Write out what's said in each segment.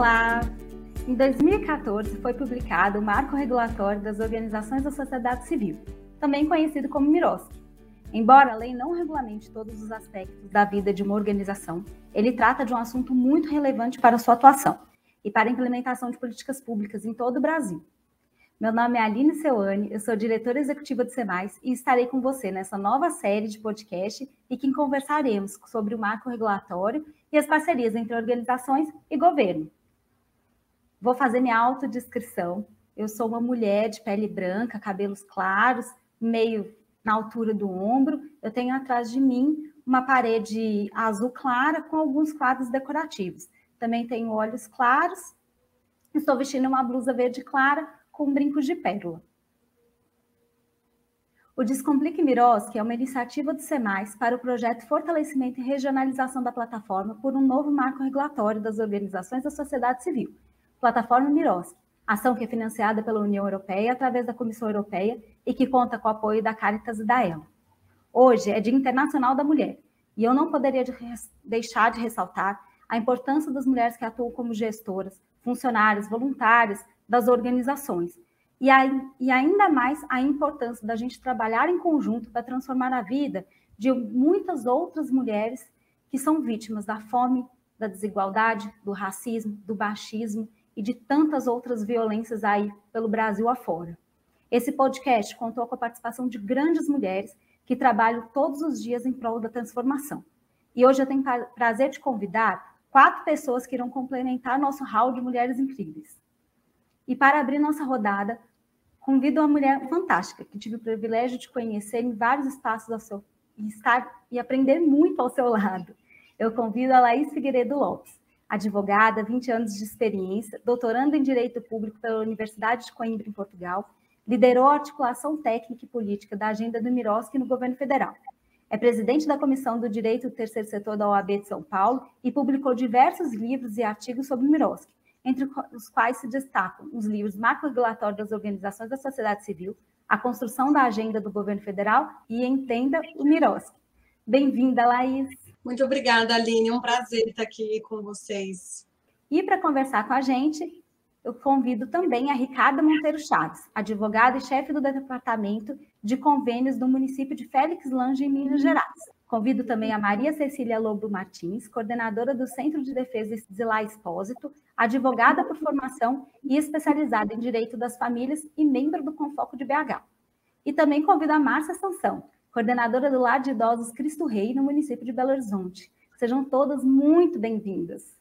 Olá! Em 2014 foi publicado o Marco Regulatório das Organizações da Sociedade Civil, também conhecido como MIROSC. Embora a lei não regulamente todos os aspectos da vida de uma organização, ele trata de um assunto muito relevante para sua atuação e para a implementação de políticas públicas em todo o Brasil. Meu nome é Aline Seuane, eu sou diretora executiva do SEMAIS e estarei com você nessa nova série de podcast e que conversaremos sobre o marco regulatório e as parcerias entre organizações e governo. Vou fazer minha autodescrição. Eu sou uma mulher de pele branca, cabelos claros, meio na altura do ombro. Eu tenho atrás de mim uma parede azul clara com alguns quadros decorativos. Também tenho olhos claros. Estou vestindo uma blusa verde clara com brincos de pérola. O Descomplique Miroski é uma iniciativa do SEMAIS para o projeto Fortalecimento e Regionalização da Plataforma por um novo marco regulatório das organizações da sociedade civil, Plataforma Miroski, ação que é financiada pela União Europeia através da Comissão Europeia e que conta com o apoio da Caritas e da ELA. Hoje é Dia Internacional da Mulher e eu não poderia deixar de ressaltar a importância das mulheres que atuam como gestoras, funcionárias, voluntárias das organizações. E, a, e ainda mais a importância da gente trabalhar em conjunto para transformar a vida de muitas outras mulheres que são vítimas da fome, da desigualdade, do racismo, do baixismo e de tantas outras violências aí pelo Brasil afora. Esse podcast contou com a participação de grandes mulheres que trabalham todos os dias em prol da transformação. E hoje eu tenho prazer de convidar quatro pessoas que irão complementar nosso hall de mulheres incríveis. E para abrir nossa rodada, convido uma mulher fantástica que tive o privilégio de conhecer em vários espaços ao seu e estar e aprender muito ao seu lado. Eu convido a Laís Figueiredo Lopes, advogada, 20 anos de experiência, doutoranda em Direito Público pela Universidade de Coimbra, em Portugal, liderou a articulação técnica e política da agenda do Miroski no governo federal. É presidente da Comissão do Direito do Terceiro Setor da OAB de São Paulo e publicou diversos livros e artigos sobre o Miroski, entre os quais se destacam os livros Marco Regulatório das Organizações da Sociedade Civil, A Construção da Agenda do Governo Federal e Entenda o Miroski. Bem-vinda, Laís. Muito obrigada, Aline. Um prazer estar aqui com vocês. E para conversar com a gente, eu convido também a Ricarda Monteiro Chaves, advogada e chefe do Departamento de Convênios do município de Félix Lange, em Minas Gerais. Convido também a Maria Cecília Lobo Martins, coordenadora do Centro de Defesa Zilá Expósito, advogada por formação e especializada em Direito das Famílias e membro do Confoco de BH. E também convido a Márcia Sansão, coordenadora do Lar de Idosos Cristo Rei, no município de Belo Horizonte. Sejam todas muito bem-vindas.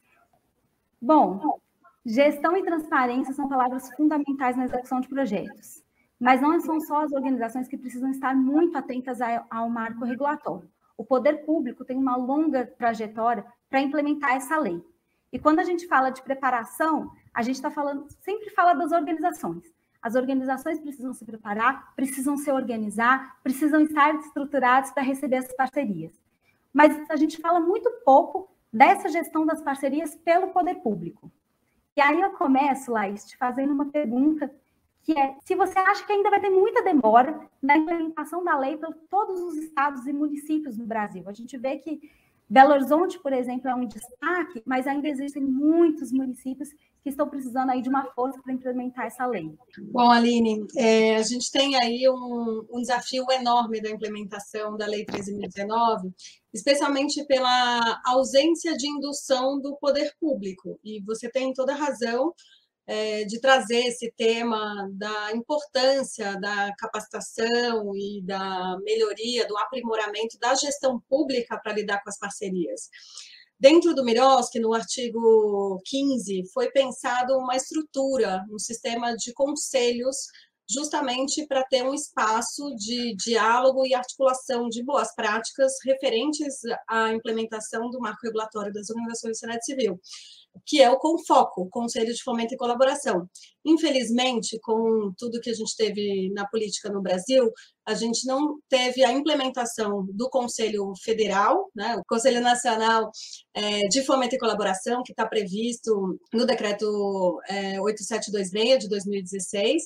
Bom, gestão e transparência são palavras fundamentais na execução de projetos, mas não são só as organizações que precisam estar muito atentas ao marco regulatório o poder público tem uma longa trajetória para implementar essa lei. E quando a gente fala de preparação, a gente está falando, sempre fala das organizações. As organizações precisam se preparar, precisam se organizar, precisam estar estruturadas para receber essas parcerias. Mas a gente fala muito pouco dessa gestão das parcerias pelo poder público. E aí eu começo, Laís, te fazendo uma pergunta que é se você acha que ainda vai ter muita demora na implementação da lei por todos os estados e municípios no Brasil. A gente vê que Belo Horizonte, por exemplo, é um destaque, mas ainda existem muitos municípios que estão precisando aí de uma força para implementar essa lei. Bom, Aline, é, a gente tem aí um, um, desafio enorme da implementação da Lei 13.019, especialmente pela ausência de indução do poder público. E você tem toda razão, é, de trazer esse tema da importância da capacitação e da melhoria, do aprimoramento da gestão pública para lidar com as parcerias. Dentro do Miroski, no artigo 15, foi pensado uma estrutura, um sistema de conselhos justamente para ter um espaço de diálogo e articulação de boas práticas referentes à implementação do marco regulatório das organizações de sociedade civil que é o CONFOCO, Conselho de Fomento e Colaboração. Infelizmente, com tudo que a gente teve na política no Brasil, a gente não teve a implementação do Conselho Federal, né, o Conselho Nacional é, de Fomento e Colaboração, que está previsto no decreto é, 8726 de 2016,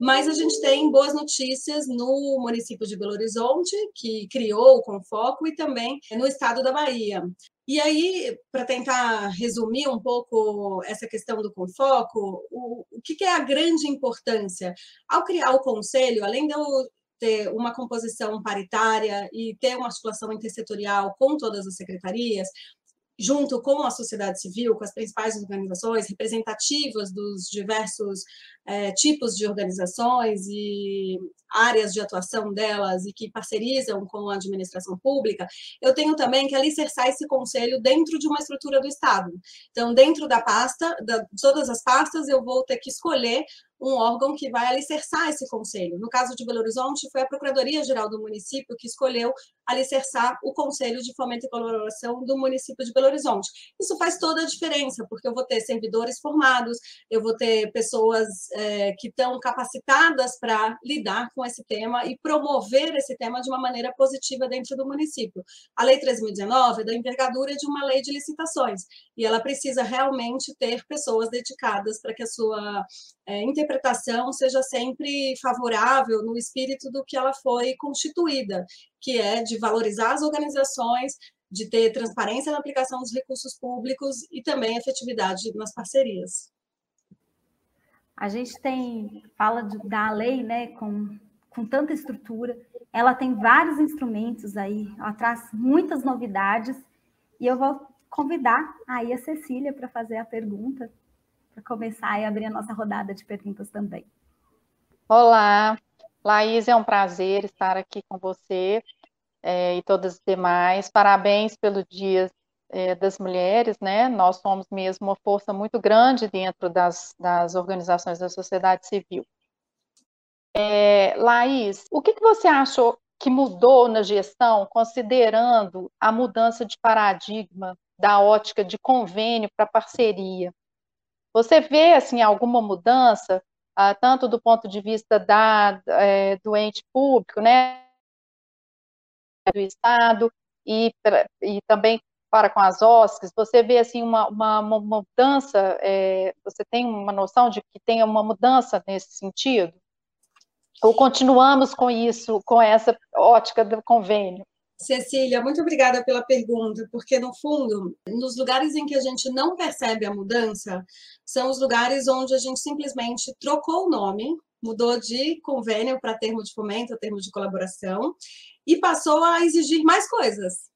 mas a gente tem boas notícias no município de Belo Horizonte, que criou o Confoco, e também no estado da Bahia. E aí, para tentar resumir um pouco essa questão do Confoco, o, o que, que é a grande importância? Ao criar o conselho, além de eu ter uma composição paritária e ter uma articulação intersetorial com todas as secretarias, junto com a sociedade civil, com as principais organizações representativas dos diversos é, tipos de organizações e áreas de atuação delas e que parcerizam com a administração pública, eu tenho também que alicerçar esse conselho dentro de uma estrutura do Estado. Então, dentro da pasta, de todas as pastas, eu vou ter que escolher um órgão que vai alicerçar esse conselho. No caso de Belo Horizonte, foi a Procuradoria-Geral do município que escolheu alicerçar o Conselho de Fomento e Colaboração do município de Belo Horizonte. Isso faz toda a diferença, porque eu vou ter servidores formados, eu vou ter pessoas é, que estão capacitadas para lidar com esse tema e promover esse tema de uma maneira positiva dentro do município. A Lei 3.019 é da envergadura de uma lei de licitações, e ela precisa realmente ter pessoas dedicadas para que a sua é, interpretação seja sempre favorável no espírito do que ela foi constituída, que é de valorizar as organizações, de ter transparência na aplicação dos recursos públicos e também efetividade nas parcerias. A gente tem, fala de, da lei, né, com, com tanta estrutura, ela tem vários instrumentos aí, ela traz muitas novidades, e eu vou convidar aí a Cecília para fazer a pergunta, para começar e abrir a nossa rodada de perguntas também. Olá, Laís, é um prazer estar aqui com você é, e todas as demais. Parabéns pelo Dia é, das Mulheres, né? Nós somos mesmo uma força muito grande dentro das, das organizações da sociedade civil. É, Laís, o que, que você achou que mudou na gestão, considerando a mudança de paradigma da ótica de convênio para parceria? Você vê assim alguma mudança, ah, tanto do ponto de vista da, é, do ente público, né, do Estado, e, e também para com as OSCs, você vê assim uma, uma, uma mudança, é, você tem uma noção de que tem uma mudança nesse sentido? Ou continuamos com isso, com essa ótica do convênio? Cecília, muito obrigada pela pergunta, porque no fundo, nos lugares em que a gente não percebe a mudança, são os lugares onde a gente simplesmente trocou o nome, mudou de convênio para termo de fomento, termo de colaboração, e passou a exigir mais coisas.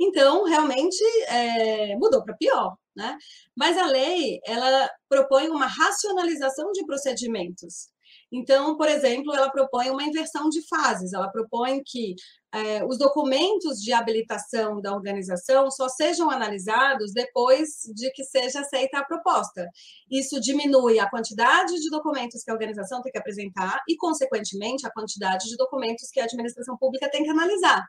Então, realmente, é, mudou para pior. Né? Mas a lei, ela propõe uma racionalização de procedimentos. Então, por exemplo, ela propõe uma inversão de fases, ela propõe que é, os documentos de habilitação da organização só sejam analisados depois de que seja aceita a proposta. Isso diminui a quantidade de documentos que a organização tem que apresentar e, consequentemente, a quantidade de documentos que a administração pública tem que analisar.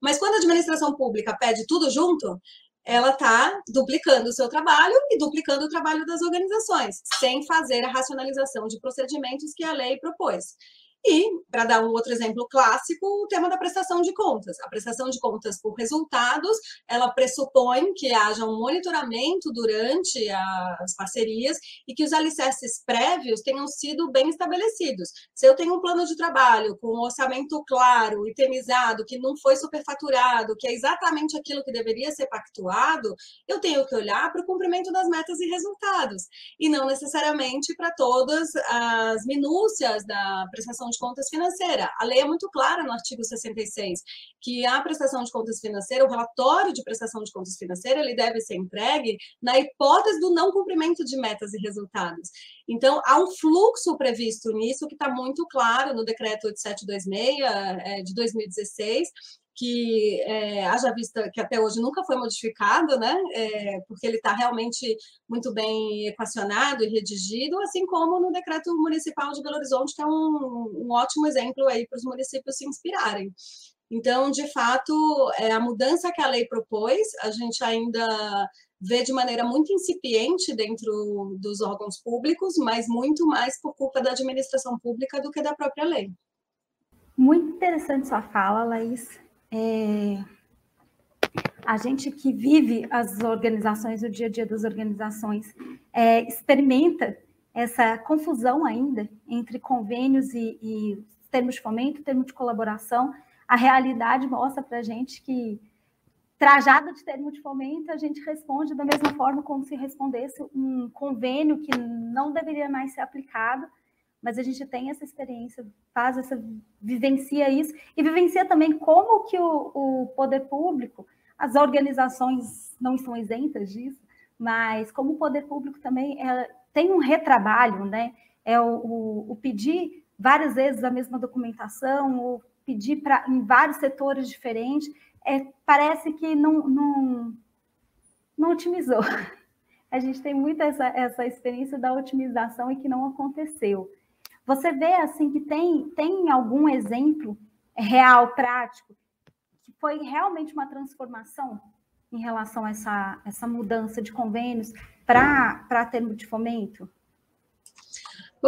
Mas quando a administração pública pede tudo junto, ela está duplicando o seu trabalho e duplicando o trabalho das organizações, sem fazer a racionalização de procedimentos que a lei propôs. E, para dar um outro exemplo clássico, o tema da prestação de contas. A prestação de contas por resultados, ela pressupõe que haja um monitoramento durante as parcerias e que os alicerces prévios tenham sido bem estabelecidos. Se eu tenho um plano de trabalho com um orçamento claro, itemizado, que não foi superfaturado, que é exatamente aquilo que deveria ser pactuado, eu tenho que olhar para o cumprimento das metas e resultados, e não necessariamente para todas as minúcias da prestação de de contas financeira. A lei é muito clara no artigo 66, que a prestação de contas financeira, o relatório de prestação de contas financeira, ele deve ser entregue na hipótese do não cumprimento de metas e resultados. Então, há um fluxo previsto nisso que está muito claro no decreto 8726 é, de 2016, que é, haja vista que até hoje nunca foi modificado, né? É, porque ele está realmente muito bem equacionado e redigido, assim como no decreto municipal de Belo Horizonte, que é um, um ótimo exemplo aí para os municípios se inspirarem. Então, de fato, é, a mudança que a lei propôs, a gente ainda vê de maneira muito incipiente dentro dos órgãos públicos, mas muito mais por culpa da administração pública do que da própria lei. Muito interessante sua fala, Laís. É, a gente que vive as organizações, o dia a dia das organizações, é, experimenta essa confusão ainda entre convênios e, e termos de fomento, termos de colaboração. A realidade mostra para a gente que trajado de termo de fomento, a gente responde da mesma forma como se respondesse um convênio que não deveria mais ser aplicado, mas a gente tem essa experiência, faz essa, vivencia isso, e vivencia também como que o, o poder público, as organizações não estão isentas disso, mas como o poder público também é, tem um retrabalho, né? É o, o, o pedir várias vezes a mesma documentação, o pedir para em vários setores diferentes, é, parece que não, não, não otimizou. A gente tem muito essa, essa experiência da otimização e que não aconteceu. Você vê assim que tem, tem algum exemplo real, prático, que foi realmente uma transformação em relação a essa, essa mudança de convênios para termo de fomento?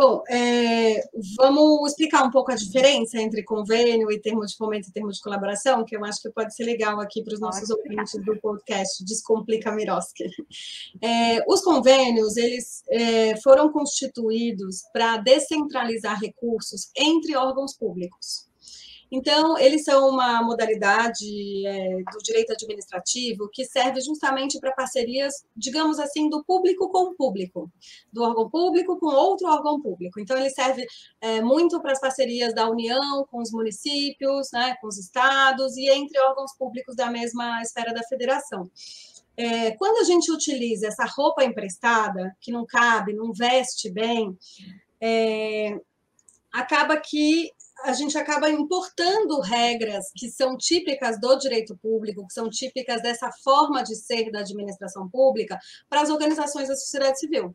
Bom, é, vamos explicar um pouco a diferença entre convênio e termo de fomento e termo de colaboração, que eu acho que pode ser legal aqui para os nossos ouvintes do podcast Descomplica Miroski. É, os convênios, eles é, foram constituídos para descentralizar recursos entre órgãos públicos. Então, eles são uma modalidade é, do direito administrativo que serve justamente para parcerias, digamos assim, do público com o público, do órgão público com outro órgão público. Então, ele serve é, muito para as parcerias da União com os municípios, né, com os estados e entre órgãos públicos da mesma esfera da federação. É, quando a gente utiliza essa roupa emprestada, que não cabe, não veste bem, é, acaba que a gente acaba importando regras que são típicas do direito público, que são típicas dessa forma de ser da administração pública, para as organizações da sociedade civil.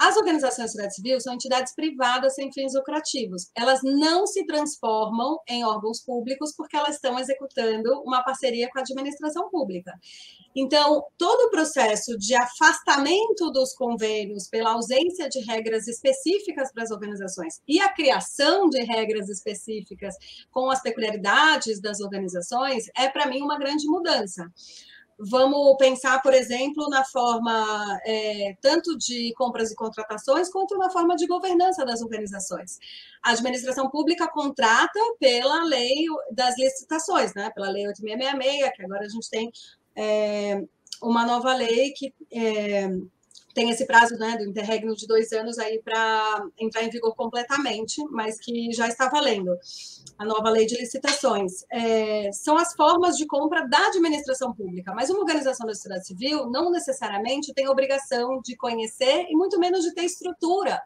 As organizações da sociedade civil são entidades privadas sem fins lucrativos. Elas não se transformam em órgãos públicos porque elas estão executando uma parceria com a administração pública. Então, todo o processo de afastamento dos convênios pela ausência de regras específicas para as organizações e a criação de regras específicas com as peculiaridades das organizações é, para mim, uma grande mudança. Vamos pensar, por exemplo, na forma é, tanto de compras e contratações, quanto na forma de governança das organizações. A administração pública contrata pela lei das licitações, né? pela lei 8666, que agora a gente tem é, uma nova lei que é, tem esse prazo né, do interregno de dois anos aí para entrar em vigor completamente, mas que já está valendo. A nova lei de licitações. É, são as formas de compra da administração pública, mas uma organização da sociedade civil não necessariamente tem obrigação de conhecer e muito menos de ter estrutura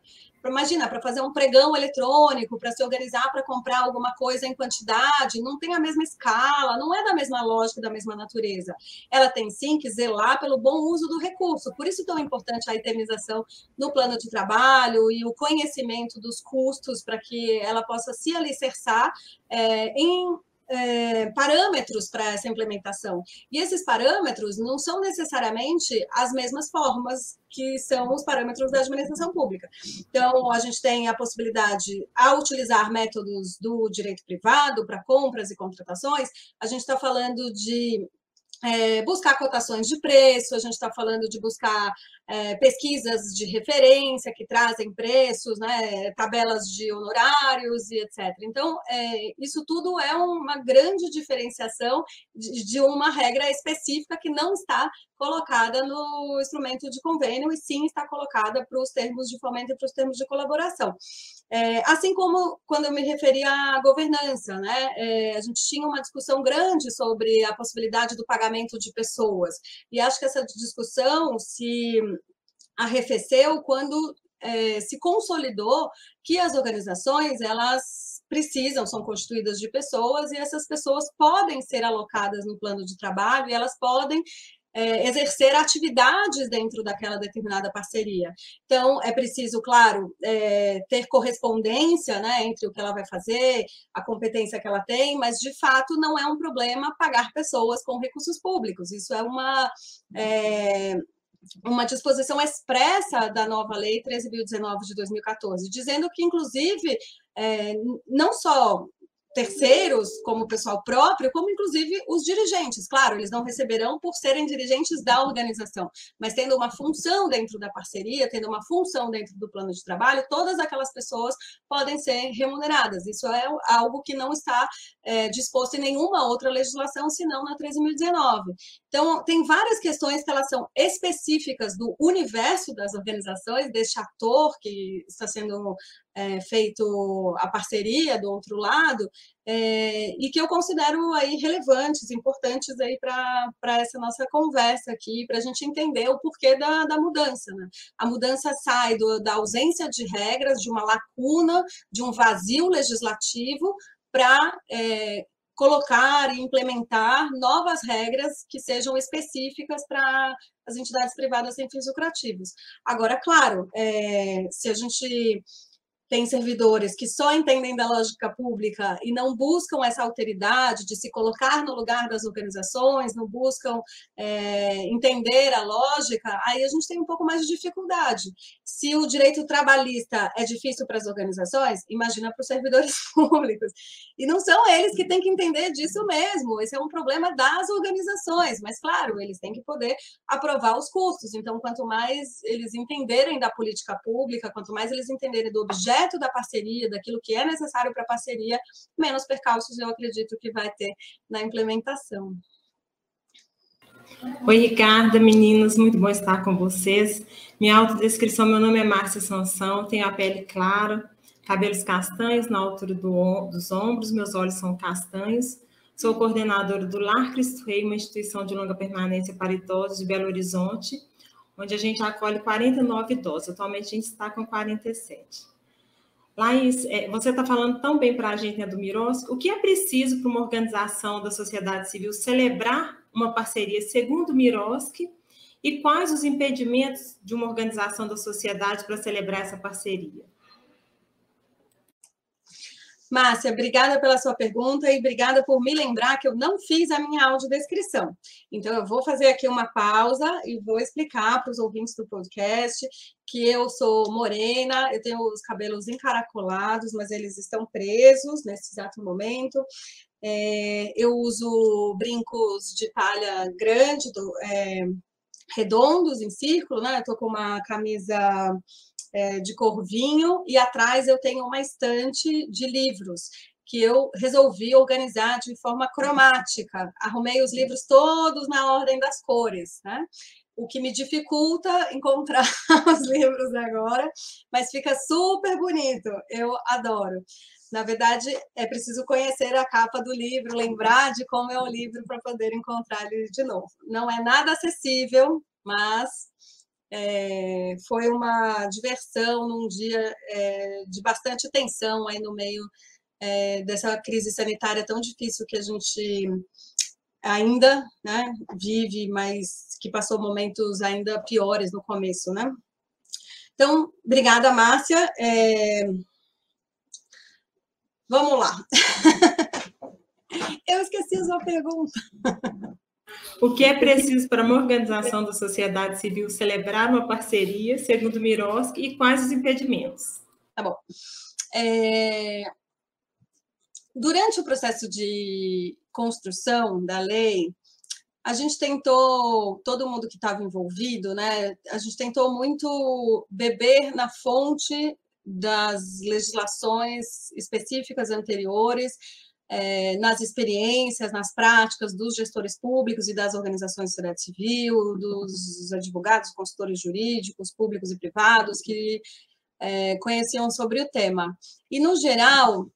Imagina, para fazer um pregão eletrônico, para se organizar para comprar alguma coisa em quantidade, não tem a mesma escala, não é da mesma lógica, da mesma natureza. Ela tem sim que zelar pelo bom uso do recurso. Por isso tão importante a itemização no plano de trabalho e o conhecimento dos custos para que ela possa se alicerçar é, em é, parâmetros para essa implementação. E esses parâmetros não são necessariamente as mesmas formas que são os parâmetros da administração pública. Então, a gente tem a possibilidade, a utilizar métodos do direito privado para compras e contratações, a gente está falando de é, buscar cotações de preço, a gente está falando de buscar é, pesquisas de referência que trazem preços, né, tabelas de honorários e etc. Então, é, isso tudo é uma grande diferenciação de, de, uma regra específica que não está colocada no instrumento de convênio e sim está colocada para os termos de fomento e para os termos de colaboração. É, assim como quando eu me referi à governança, né, é, a gente tinha uma discussão grande sobre a possibilidade do pagamento de pessoas, e acho que essa discussão se arrefeceu quando é, se consolidou que as organizações elas precisam, são constituídas de pessoas e essas pessoas podem ser alocadas no plano de trabalho e elas podem é, exercer atividades dentro daquela determinada parceria. Então, é preciso, claro, é, ter correspondência né, entre o que ela vai fazer, a competência que ela tem, mas, de fato, não é um problema pagar pessoas com recursos públicos. Isso é uma. É, uma disposição expressa da nova lei 13.019 de 2014, dizendo que, inclusive, é, não só terceiros, como o pessoal próprio, como inclusive os dirigentes. Claro, eles não receberão por serem dirigentes da organização, mas tendo uma função dentro da parceria, tendo uma função dentro do plano de trabalho, todas aquelas pessoas podem ser remuneradas. Isso é algo que não está é, disposto em nenhuma outra legislação, senão na 13.019. Então, tem várias questões que elas são específicas do universo das organizações, deste ator que está sendo é, feito a parceria do outro lado, é, e que eu considero aí relevantes, importantes aí para essa nossa conversa aqui, para a gente entender o porquê da, da mudança. Né? A mudança sai do, da ausência de regras, de uma lacuna, de um vazio legislativo, para é, colocar e implementar novas regras que sejam específicas para as entidades privadas sem fins lucrativos. Agora, claro, se a gente tem servidores que só entendem da lógica pública e não buscam essa alteridade de se colocar no lugar das organizações, não buscam é, entender a lógica, aí a gente tem um pouco mais de dificuldade. Se o direito trabalhista é difícil para as organizações, imagina para os servidores públicos. E não são eles que têm que entender disso mesmo, esse é um problema das organizações, mas claro, eles têm que poder aprovar os custos. Então, quanto mais eles entenderem da política pública, quanto mais eles entenderem do objeto objeto da parceria, daquilo que é necessário para a parceria, menos percalços eu acredito que vai ter na implementação. Oi, Ricarda, meninas, muito bom estar com vocês. Minha autodescrição, meu nome é Márcia Sansão, tenho a pele clara, cabelos castanhos na altura do, dos ombros, meus olhos são castanhos. Sou coordenadora do Lar Cristo Rei, uma instituição de longa permanência para idosos de Belo Horizonte, onde a gente acolhe 49 idosos. Atualmente a gente está com 47. Laís, é, você está falando tão bem para a gente né, do Miros, o que é preciso para uma organização da sociedade civil celebrar uma parceria segundo o Miroski e quais os impedimentos de uma organização da sociedade para celebrar essa parceria? Márcia, obrigada pela sua pergunta e obrigada por me lembrar que eu não fiz a minha audiodescrição. Então, eu vou fazer aqui uma pausa e vou explicar para os ouvintes do podcast que eu sou morena, eu tenho os cabelos encaracolados, mas eles estão presos nesse exato momento. É, eu uso brincos de palha grande, do, é, redondos, em círculo, né? Estou com uma camisa é, de cor vinho, e atrás eu tenho uma estante de livros que eu resolvi organizar de forma cromática. Arrumei os livros todos na ordem das cores, né? O que me dificulta encontrar os livros agora, mas fica super bonito. Eu adoro. Na verdade, é preciso conhecer a capa do livro, lembrar de como é o livro para poder encontrar ele de novo. Não é nada acessível, mas é, foi uma diversão num dia é, de bastante tensão aí no meio é, dessa crise sanitária tão difícil que a gente ainda né, vive, mas que passou momentos ainda piores no começo, né? Então, obrigada, Márcia. É... Vamos lá. Eu esqueci a sua pergunta. O que é preciso para uma organização da sociedade civil celebrar uma parceria, segundo Miroski, e quais os impedimentos? Tá bom. É... Durante o processo de construção da lei, a gente tentou, todo mundo que estava envolvido, né? A gente tentou muito beber na fonte das legislações específicas anteriores, é, nas experiências, nas práticas dos gestores públicos e das organizações de sociedade civil, dos advogados, consultores jurídicos, públicos e privados, que é, conheciam sobre o tema. E, no geral,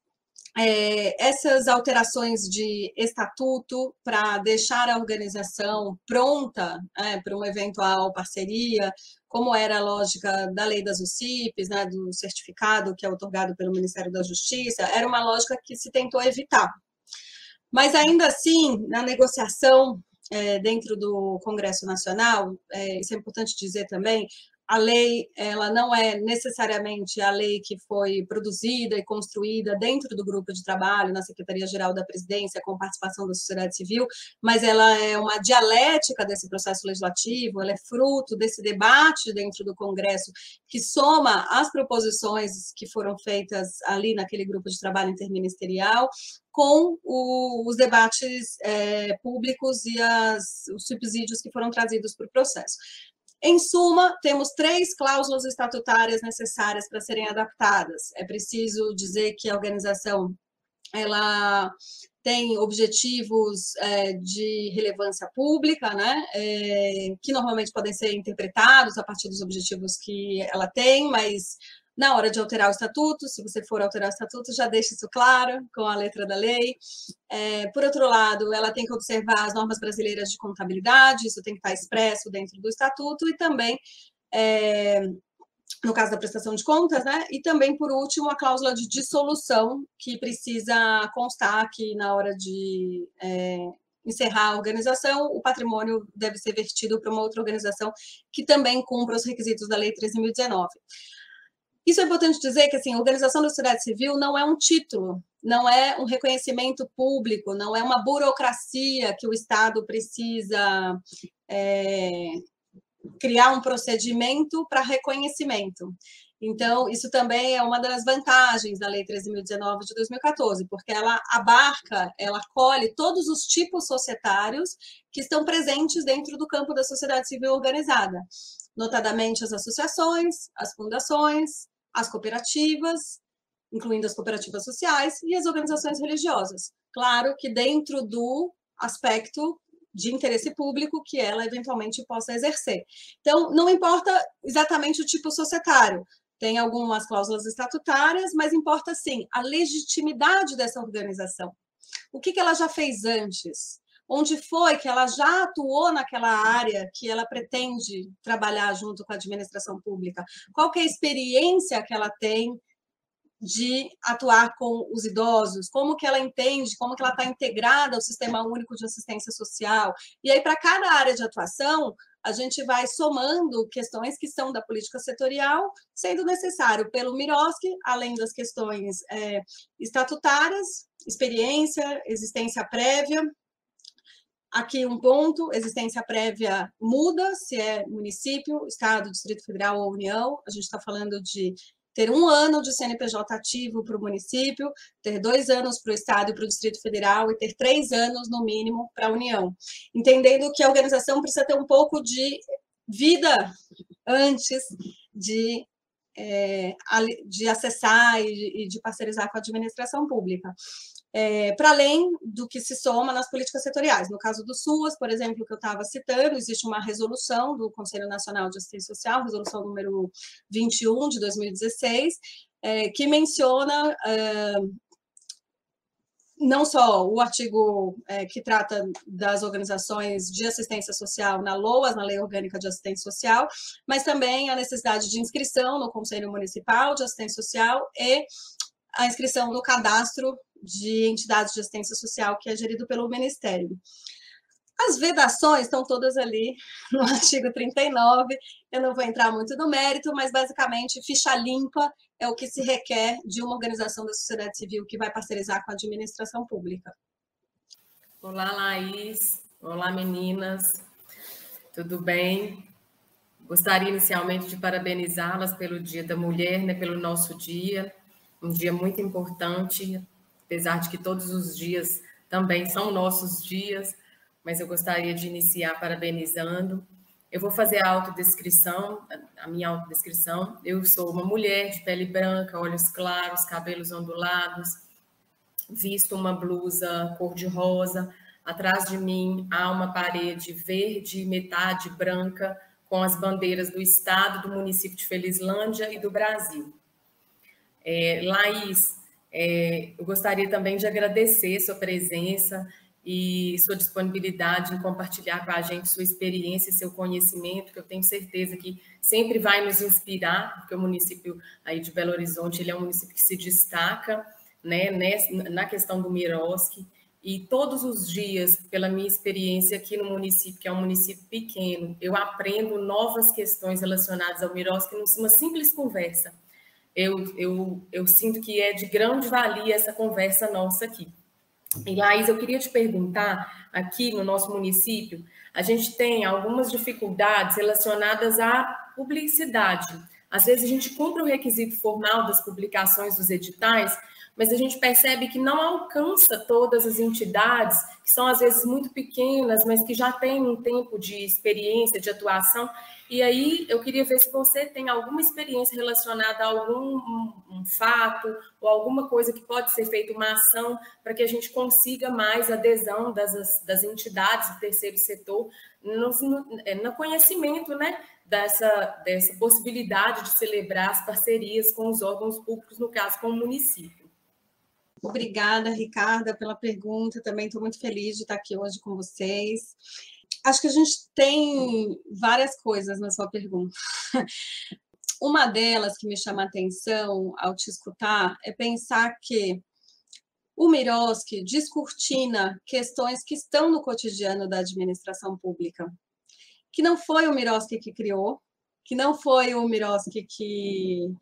é, essas alterações de estatuto para deixar a organização pronta é, para uma eventual parceria, como era a lógica da lei das UCIPs, né, do certificado que é otorgado pelo Ministério da Justiça, era uma lógica que se tentou evitar. Mas ainda assim, na negociação é, dentro do Congresso Nacional, é, isso é importante dizer também, a lei ela não é necessariamente a lei que foi produzida e construída dentro do grupo de trabalho na Secretaria-Geral da Presidência com participação da sociedade civil, mas ela é uma dialética desse processo legislativo, ela é fruto desse debate dentro do Congresso que soma as proposições que foram feitas ali naquele grupo de trabalho interministerial com o, os debates é, públicos e as, os subsídios que foram trazidos para o processo. Em suma, temos três cláusulas estatutárias necessárias para serem adaptadas. É preciso dizer que a organização ela tem objetivos é, de relevância pública, né, é, que normalmente podem ser interpretados a partir dos objetivos que ela tem, mas na hora de alterar o estatuto, se você for alterar o estatuto, já deixe isso claro com a letra da lei. É, por outro lado, ela tem que observar as normas brasileiras de contabilidade, isso tem que estar expresso dentro do estatuto, e também, é, no caso da prestação de contas, né? E também, por último, a cláusula de dissolução, que precisa constar que na hora de. É, encerrar a organização, o patrimônio deve ser vertido para uma outra organização que também cumpra os requisitos da Lei 13.019. Isso é importante dizer que assim, a organização da sociedade civil não é um título, não é um reconhecimento público, não é uma burocracia que o Estado precisa é, criar um procedimento para reconhecimento. Então, isso também é uma das vantagens da Lei 13.019 de 2014, porque ela abarca, ela colhe todos os tipos societários que estão presentes dentro do campo da sociedade civil organizada, notadamente as associações, as fundações, as cooperativas, incluindo as cooperativas sociais e as organizações religiosas. Claro que dentro do aspecto de interesse público que ela eventualmente possa exercer. Então, não importa exatamente o tipo societário, tem algumas cláusulas estatutárias, mas importa sim a legitimidade dessa organização. O que, que ela já fez antes? Onde foi que ela já atuou naquela área que ela pretende trabalhar junto com a administração pública? Qual é a experiência que ela tem de atuar com os idosos, como que ela entende, como que ela está integrada ao Sistema Único de Assistência Social. E aí, para cada área de atuação, a gente vai somando questões que são da política setorial, sendo necessário pelo Miroski, além das questões é, estatutárias, experiência, existência prévia, Aqui um ponto, existência prévia muda, se é município, estado, Distrito Federal ou União. A gente está falando de ter um ano de CNPJ ativo para o município, ter dois anos para o Estado e para o Distrito Federal e ter três anos, no mínimo, para a União. Entendendo que a organização precisa ter um pouco de vida antes de, é, de acessar e de parcerizar com a administração pública é, para além do que se soma nas políticas setoriais. No caso do SUAS, por exemplo, que eu estava citando, existe uma resolução do Conselho Nacional de Assistência Social, resolução número 21 de 2016, é, que menciona é, não só o artigo é, que trata das organizações de assistência social na LOAS, na Lei Orgânica de Assistência Social, mas também a necessidade de inscrição no Conselho Municipal de Assistência Social e a inscrição no cadastro de entidades de assistência social que é gerido pelo Ministério. As vedações estão todas ali no artigo 39, eu não vou entrar muito no mérito, mas basicamente ficha limpa é o que se requer de uma organização da sociedade civil que vai parcerizar com a administração pública. Olá, Laís. Olá, meninas. Tudo bem? Gostaria inicialmente de parabenizá-las pelo Dia da Mulher, né, pelo nosso dia, um dia muito importante apesar de que todos os dias também são nossos dias, mas eu gostaria de iniciar parabenizando. Eu vou fazer a autodescrição, a minha autodescrição. Eu sou uma mulher de pele branca, olhos claros, cabelos ondulados, visto uma blusa cor-de-rosa. Atrás de mim há uma parede verde, metade branca, com as bandeiras do estado, do município de Felizlândia e do Brasil. É, Laís, é, eu gostaria também de agradecer sua presença e sua disponibilidade em compartilhar com a gente sua experiência e seu conhecimento, que eu tenho certeza que sempre vai nos inspirar, porque o município aí de Belo Horizonte ele é um município que se destaca né, na questão do Miroski, E todos os dias, pela minha experiência aqui no município, que é um município pequeno, eu aprendo novas questões relacionadas ao Miroski numa simples conversa. Eu, eu, eu sinto que é de grande valia essa conversa nossa aqui. E Laís, eu queria te perguntar, aqui no nosso município, a gente tem algumas dificuldades relacionadas à publicidade. Às vezes a gente cumpre o requisito formal das publicações dos editais, mas a gente percebe que não alcança todas as entidades, que são às vezes muito pequenas, mas que já têm um tempo de experiência, de atuação. E aí eu queria ver se você tem alguma experiência relacionada a algum um, um fato ou alguma coisa que pode ser feita, uma ação, para que a gente consiga mais adesão das, das entidades do terceiro setor no, é, no conhecimento né, dessa, dessa possibilidade de celebrar as parcerias com os órgãos públicos, no caso, com o município. Obrigada, Ricarda, pela pergunta. Também estou muito feliz de estar aqui hoje com vocês. Acho que a gente tem várias coisas na sua pergunta. Uma delas que me chama a atenção ao te escutar é pensar que o Miroski descortina questões que estão no cotidiano da administração pública, que não foi o Miroski que criou, que não foi o Miroski que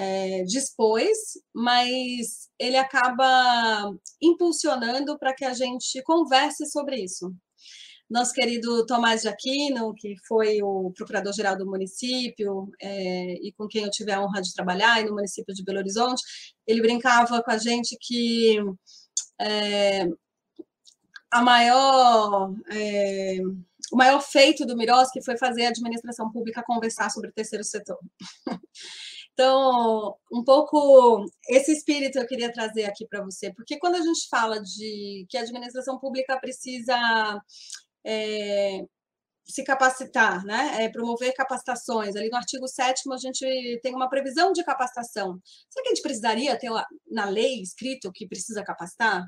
é, dispôs, mas ele acaba impulsionando para que a gente converse sobre isso. Nosso querido Tomás de Aquino, que foi o procurador-geral do município é, e com quem eu tive a honra de trabalhar no município de Belo Horizonte, ele brincava com a gente que é, a maior, é, o maior feito do Miroski foi fazer a administração pública conversar sobre o terceiro setor. Então, um pouco esse espírito eu queria trazer aqui para você, porque quando a gente fala de que a administração pública precisa é, se capacitar, né? É, promover capacitações. Ali no artigo 7 a gente tem uma previsão de capacitação. Será que a gente precisaria ter na lei escrito que precisa capacitar?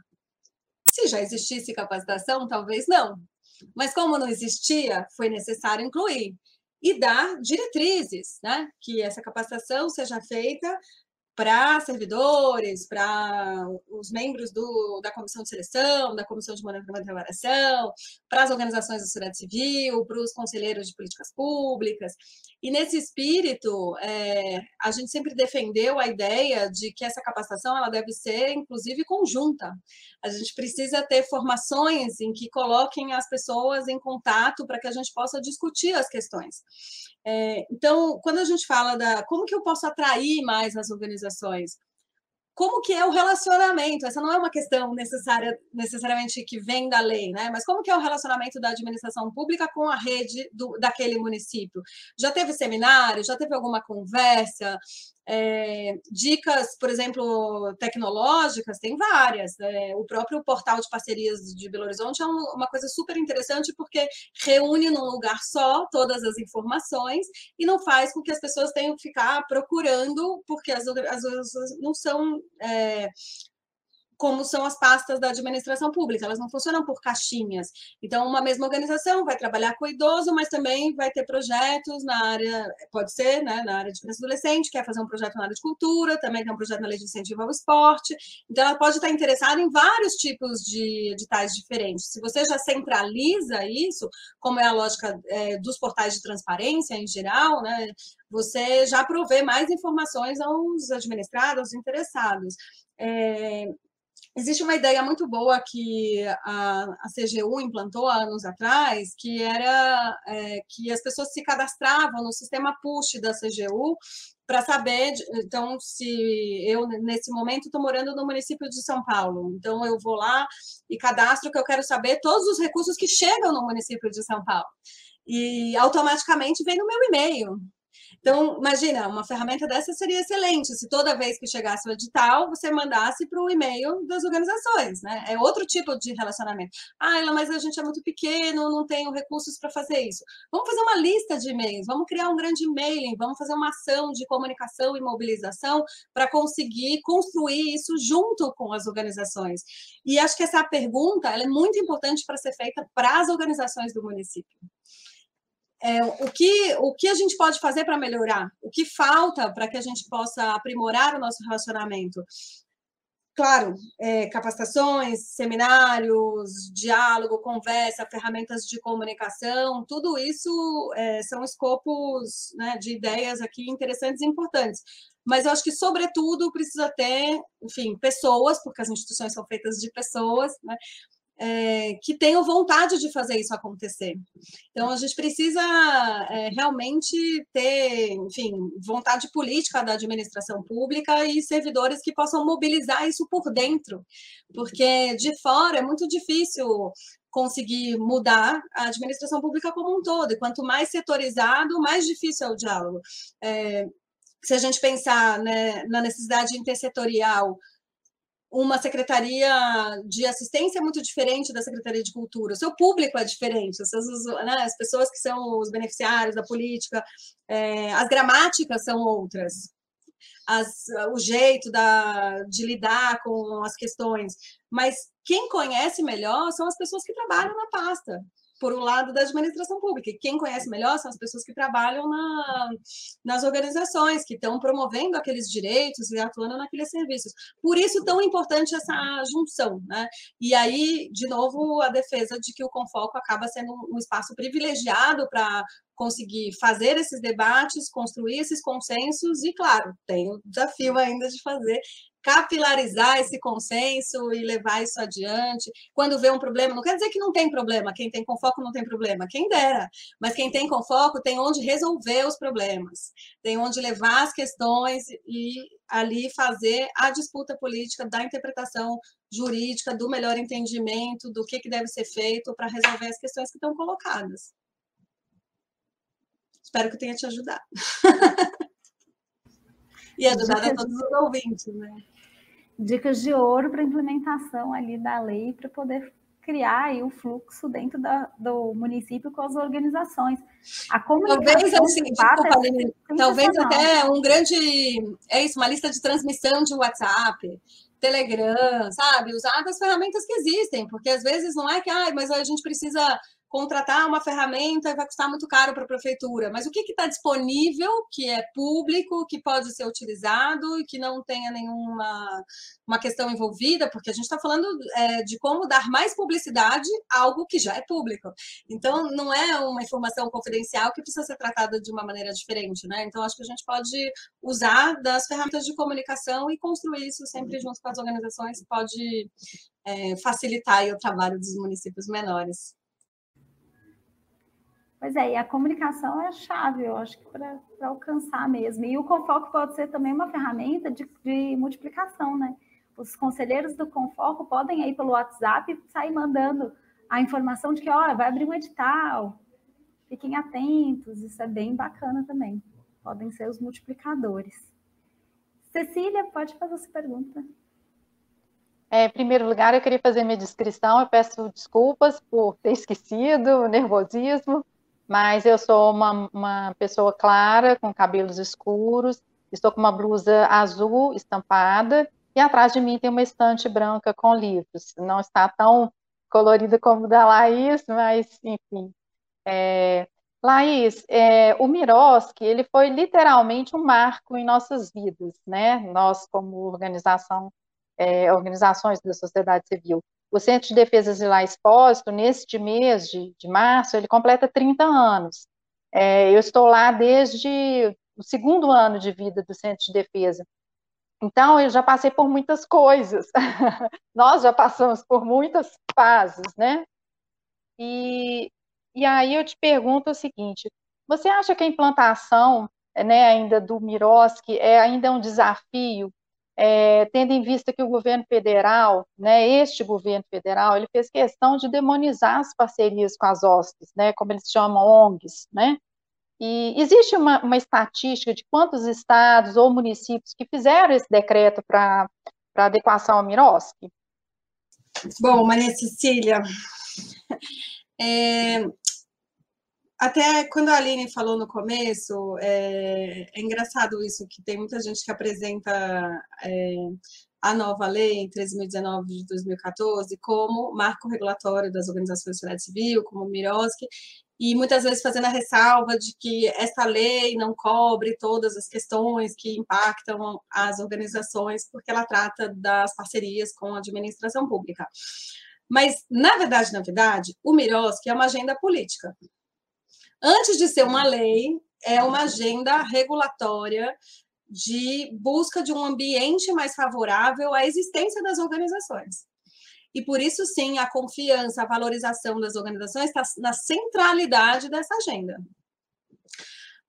Se já existisse capacitação, talvez não. Mas como não existia, foi necessário incluir e dar diretrizes, né? Que essa capacitação seja feita para servidores, para os membros do, da comissão de seleção, da comissão de monitoramento e avaliação, para as organizações da sociedade civil, para os conselheiros de políticas públicas. E nesse espírito, é, a gente sempre defendeu a ideia de que essa capacitação ela deve ser, inclusive, conjunta. A gente precisa ter formações em que coloquem as pessoas em contato para que a gente possa discutir as questões. É, então, quando a gente fala da como que eu posso atrair mais as organizações, como que é o relacionamento? Essa não é uma questão necessária, necessariamente que vem da lei, né? Mas como que é o relacionamento da administração pública com a rede do, daquele município? Já teve seminário? Já teve alguma conversa? É, dicas, por exemplo, tecnológicas, tem várias. É, o próprio portal de parcerias de Belo Horizonte é um, uma coisa super interessante porque reúne num lugar só todas as informações e não faz com que as pessoas tenham que ficar procurando, porque as, as, as não são é, como são as pastas da administração pública, elas não funcionam por caixinhas. Então, uma mesma organização vai trabalhar com o idoso, mas também vai ter projetos na área, pode ser, né, na área de criança e adolescente, quer fazer um projeto na área de cultura, também tem um projeto na lei de incentivo ao esporte. Então, ela pode estar interessada em vários tipos de editais diferentes. Se você já centraliza isso, como é a lógica é, dos portais de transparência em geral, né, você já provê mais informações aos administrados, aos interessados. É, Existe uma ideia muito boa que a, a CGU implantou há anos atrás, que era é, que as pessoas se cadastravam no sistema push da CGU para saber, então, se eu, nesse momento, estou morando no município de São Paulo, então eu vou lá e cadastro que eu quero saber todos os recursos que chegam no município de São Paulo. E automaticamente vem no meu e-mail. Então, imagina, uma ferramenta dessa seria excelente se toda vez que chegasse o edital, você mandasse para o e-mail das organizações, né? É outro tipo de relacionamento. Ah, ela, mas a gente é muito pequeno, não tenho recursos para fazer isso. Vamos fazer uma lista de e-mails, vamos criar um grande e-mailing, vamos fazer uma ação de comunicação e mobilização para conseguir construir isso junto com as organizações. E acho que essa pergunta é muito importante para ser feita para as organizações do município é, o, que, o que a gente pode fazer para melhorar? O que falta para que a gente possa aprimorar o nosso relacionamento? claro, é, capacitações, seminários, diálogo, conversa, ferramentas de comunicação, tudo isso é, são escopos né, de ideias aqui interessantes e importantes. Mas eu acho que, sobretudo, precisa ter, enfim, pessoas, porque as instituições são feitas de pessoas, né, é, que tenham vontade de fazer isso acontecer. Então, a gente precisa é, realmente ter, enfim, vontade política da administração pública e servidores que possam mobilizar isso por dentro, porque de fora é muito difícil conseguir mudar a administração pública como um todo, e quanto mais setorizado, mais difícil é o diálogo. É, se a gente pensar né, na necessidade intersetorial uma secretaria de assistência é muito diferente da secretaria de cultura. O seu público é diferente, as, né, as pessoas que são os beneficiários da política, é, as gramáticas são outras, as, o jeito da, de lidar com as questões. Mas quem conhece melhor são as pessoas que trabalham na pasta por um lado da administração pública. E quem conhece melhor são as pessoas que trabalham na, nas organizações, que estão promovendo aqueles direitos e atuando naqueles serviços. Por isso, tão importante essa junção. Né? E aí, de novo, a defesa de que o Confoco acaba sendo um espaço privilegiado para conseguir fazer esses debates, construir esses consensos e, claro, tem o desafio ainda de fazer capilarizar esse consenso e levar isso adiante. Quando vê um problema, não quer dizer que não tem problema, quem tem com foco não tem problema, quem dera, mas quem tem com foco tem onde resolver os problemas, tem onde levar as questões e ali fazer a disputa política da interpretação jurídica, do melhor entendimento, do que, que deve ser feito para resolver as questões que estão colocadas. Espero que tenha te ajudado. e ajudado a todos os ouvintes, né? dicas de ouro para implementação ali da lei para poder criar aí o fluxo dentro da, do município com as organizações. A talvez assim, é talvez até um grande é isso, uma lista de transmissão de WhatsApp, Telegram, sabe? Usar as ferramentas que existem, porque às vezes não é que, ah, mas a gente precisa contratar uma ferramenta vai custar muito caro para a prefeitura, mas o que está disponível, que é público, que pode ser utilizado e que não tenha nenhuma uma questão envolvida, porque a gente está falando é, de como dar mais publicidade a algo que já é público. Então, não é uma informação confidencial que precisa ser tratada de uma maneira diferente, né? Então, acho que a gente pode usar das ferramentas de comunicação e construir isso sempre junto com as organizações, pode é, facilitar o trabalho dos municípios menores. Pois é, e a comunicação é a chave, eu acho que para alcançar mesmo. E o Confoco pode ser também uma ferramenta de, de multiplicação, né? Os conselheiros do Confoco podem aí pelo WhatsApp sair mandando a informação de que, ó, vai abrir um edital, fiquem atentos, isso é bem bacana também. Podem ser os multiplicadores. Cecília, pode fazer essa pergunta. É, em primeiro lugar, eu queria fazer minha descrição. Eu peço desculpas por ter esquecido, nervosismo mas eu sou uma, uma pessoa clara, com cabelos escuros, estou com uma blusa azul estampada, e atrás de mim tem uma estante branca com livros. Não está tão colorida como o da Laís, mas, enfim. É... Laís, é, o Miroski, ele foi literalmente um marco em nossas vidas, né? Nós, como organização, é, organizações da sociedade civil. O Centro de Defesa de Lá Exposto, neste mês de, de março, ele completa 30 anos. É, eu estou lá desde o segundo ano de vida do Centro de Defesa. Então, eu já passei por muitas coisas. Nós já passamos por muitas fases, né? E, e aí eu te pergunto o seguinte: você acha que a implantação né, ainda do Miroski é ainda um desafio é, tendo em vista que o governo federal, né, este governo federal, ele fez questão de demonizar as parcerias com as OSCs, né, como eles chamam ONGs, né, e existe uma, uma estatística de quantos estados ou municípios que fizeram esse decreto para adequação ao Miroski? Bom, Maria Cecília, é, até quando a Aline falou no começo, é, é, engraçado isso, que tem muita gente que apresenta é, a nova lei 13.019 de 2014 como marco regulatório das organizações de sociedade civil, como Miroski, e muitas vezes fazendo a ressalva de que essa lei não cobre todas as questões que impactam as organizações, porque ela trata das parcerias com a administração pública. Mas, na verdade, na verdade, o Miroski é uma agenda política. Antes de ser uma lei, é uma agenda regulatória de busca de um ambiente mais favorável à existência das organizações. E por isso, sim, a confiança, a valorização das organizações está na centralidade dessa agenda.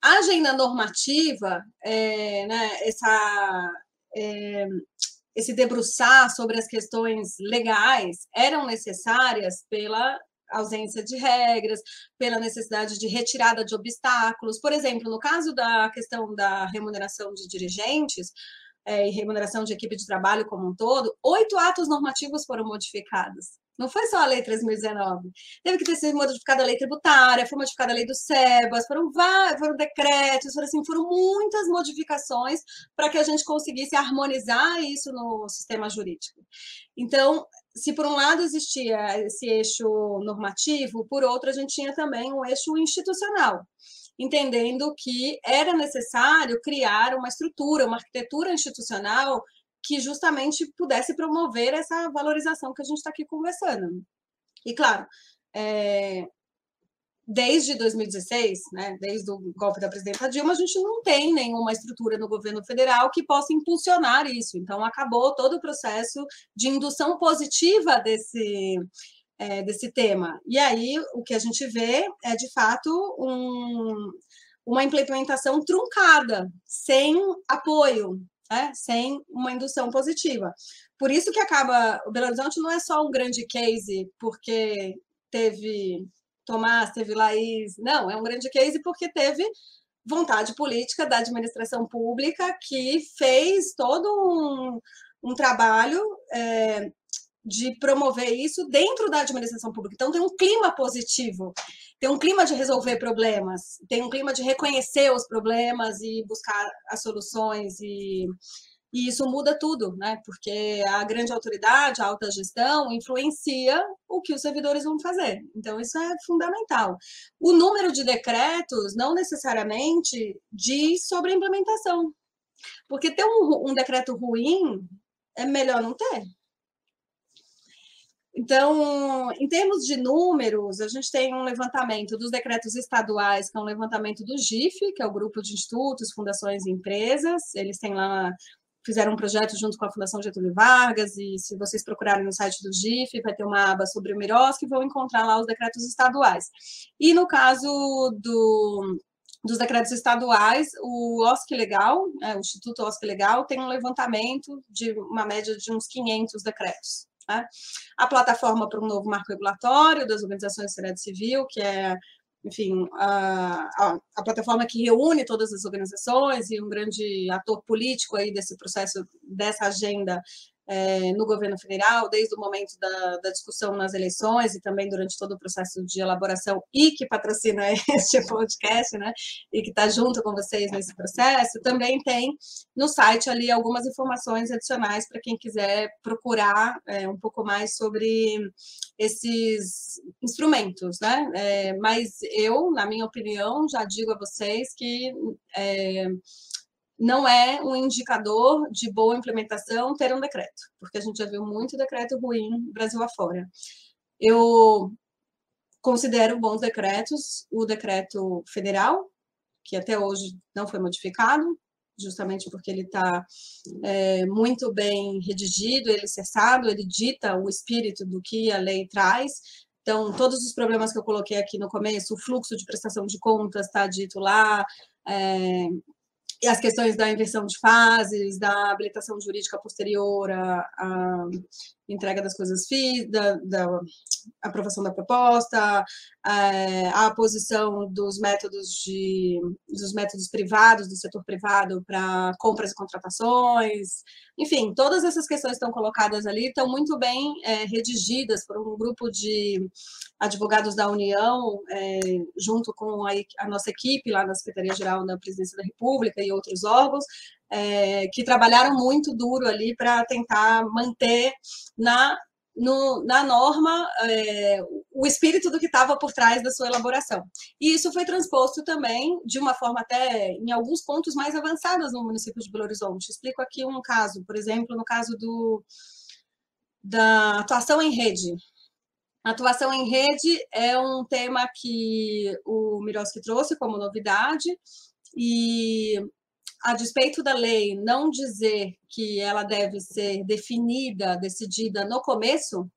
A agenda normativa, é, né, essa, é, esse debruçar sobre as questões legais eram necessárias pela ausência de regras, pela necessidade de retirada de obstáculos. Por exemplo, no caso da questão da remuneração de dirigentes, é, e remuneração de equipe de trabalho como um todo, oito atos normativos foram modificados. Não foi só a lei 3019. Teve que ter sido modificada a lei tributária, foi modificada a lei do SEBAS, foram vários, foram decretos, foram, assim, foram muitas modificações para que a gente conseguisse harmonizar isso no sistema jurídico. Então, se por um lado existia esse eixo normativo, por outro a gente tinha também um eixo institucional entendendo que era necessário criar uma estrutura, uma arquitetura institucional que justamente pudesse promover essa valorização que a gente está aqui conversando. E, claro, é, desde 2016, né, desde o golpe da presidenta Dilma, a gente não tem nenhuma estrutura no governo federal que possa impulsionar isso. Então, acabou todo o processo de indução positiva desse, é, desse tema. E aí o que a gente vê é, de fato, um, uma implementação truncada, sem apoio, né? sem uma indução positiva. Por isso que acaba. O Belo Horizonte não é só um grande case, porque teve Tomás, teve Laís. Não, é um grande case porque teve vontade política da administração pública que fez todo um, um trabalho é, de promover isso dentro da administração pública. Então, tem um clima positivo, tem um clima de resolver problemas, tem um clima de reconhecer os problemas e buscar as soluções, e, e isso muda tudo, né? Porque a grande autoridade, a alta gestão, influencia o que os servidores vão fazer. Então, isso é fundamental. O número de decretos não necessariamente diz sobre a implementação. Porque ter um, um decreto ruim é melhor não ter. Então, em termos de números, a gente tem um levantamento dos decretos estaduais, que é um levantamento do GIF, que é o Grupo de Institutos, Fundações e Empresas. Eles têm lá, fizeram um projeto junto com a Fundação Getúlio Vargas, e se vocês procurarem no site do GIF, vai ter uma aba sobre o Miros, que vão encontrar lá os decretos estaduais. E no caso do, dos decretos estaduais, o OSC Legal, é, o Instituto OSC Legal, tem um levantamento de uma média de uns 500 decretos. Né? A plataforma para um novo marco regulatório das organizações de sociedade civil, que é, enfim, a, a, a, plataforma que reúne todas as organizações e um grande ator político aí desse processo, dessa agenda é, no governo federal, desde o momento da, da, discussão nas eleições e também durante todo o processo de elaboração e que patrocina este podcast, né? E que está junto com vocês nesse processo, também tem no site ali algumas informações adicionais para quem quiser procurar é, um pouco mais sobre esses instrumentos, né? É, mas eu, na minha opinião, já digo a vocês que não é um indicador de boa implementação ter um decreto, porque a gente já viu muito decreto ruim Brasil afora. Eu considero bons decretos o decreto federal, que até hoje não foi modificado, justamente porque ele está é, muito bem redigido, ele cessado, ele dita o espírito do que a lei traz. Então, todos os problemas que eu coloquei aqui no começo, o fluxo de prestação de contas está dito lá, é, as questões da inversão de fases, da habilitação jurídica posterior à, entrega das coisas da, da aprovação da proposta, é, a posição dos métodos de dos métodos privados do setor privado para compras e contratações, enfim, todas essas questões estão colocadas ali, estão muito bem é, redigidas por um grupo de advogados da União, é, junto com a, a nossa equipe lá na Secretaria Geral da Presidência da República e outros órgãos, é, que trabalharam muito duro ali para tentar manter na no, na norma é, o espírito do que estava por trás da sua elaboração. E isso foi transposto também de uma forma até em alguns pontos mais avançadas no município de Belo Horizonte. Explico aqui um caso, por exemplo, no caso do, da atuação em rede. Atuação em rede é um tema que o Miroski trouxe como novidade e a despeito da lei não dizer que ela deve ser definida, decidida no começo,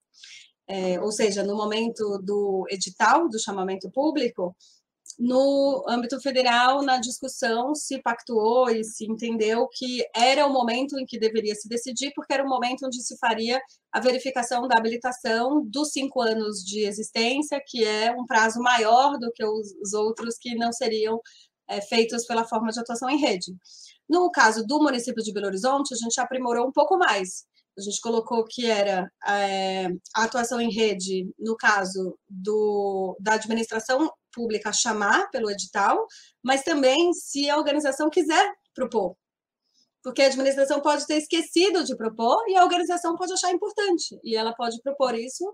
é, ou seja, no momento do edital, do chamamento público, no âmbito federal, na discussão, se pactuou e se entendeu que era o momento em que deveria se decidir, porque era o momento onde se faria a verificação da habilitação dos cinco anos de existência, que é um prazo maior do que os outros que não seriam é, feitos pela forma de atuação em rede. No caso do município de Belo Horizonte, a gente aprimorou um pouco mais. A gente colocou que era é, a atuação em rede, no caso do, da administração pública chamar pelo edital, mas também se a organização quiser propor. Porque a administração pode ter esquecido de propor e a organização pode achar importante. E ela pode propor isso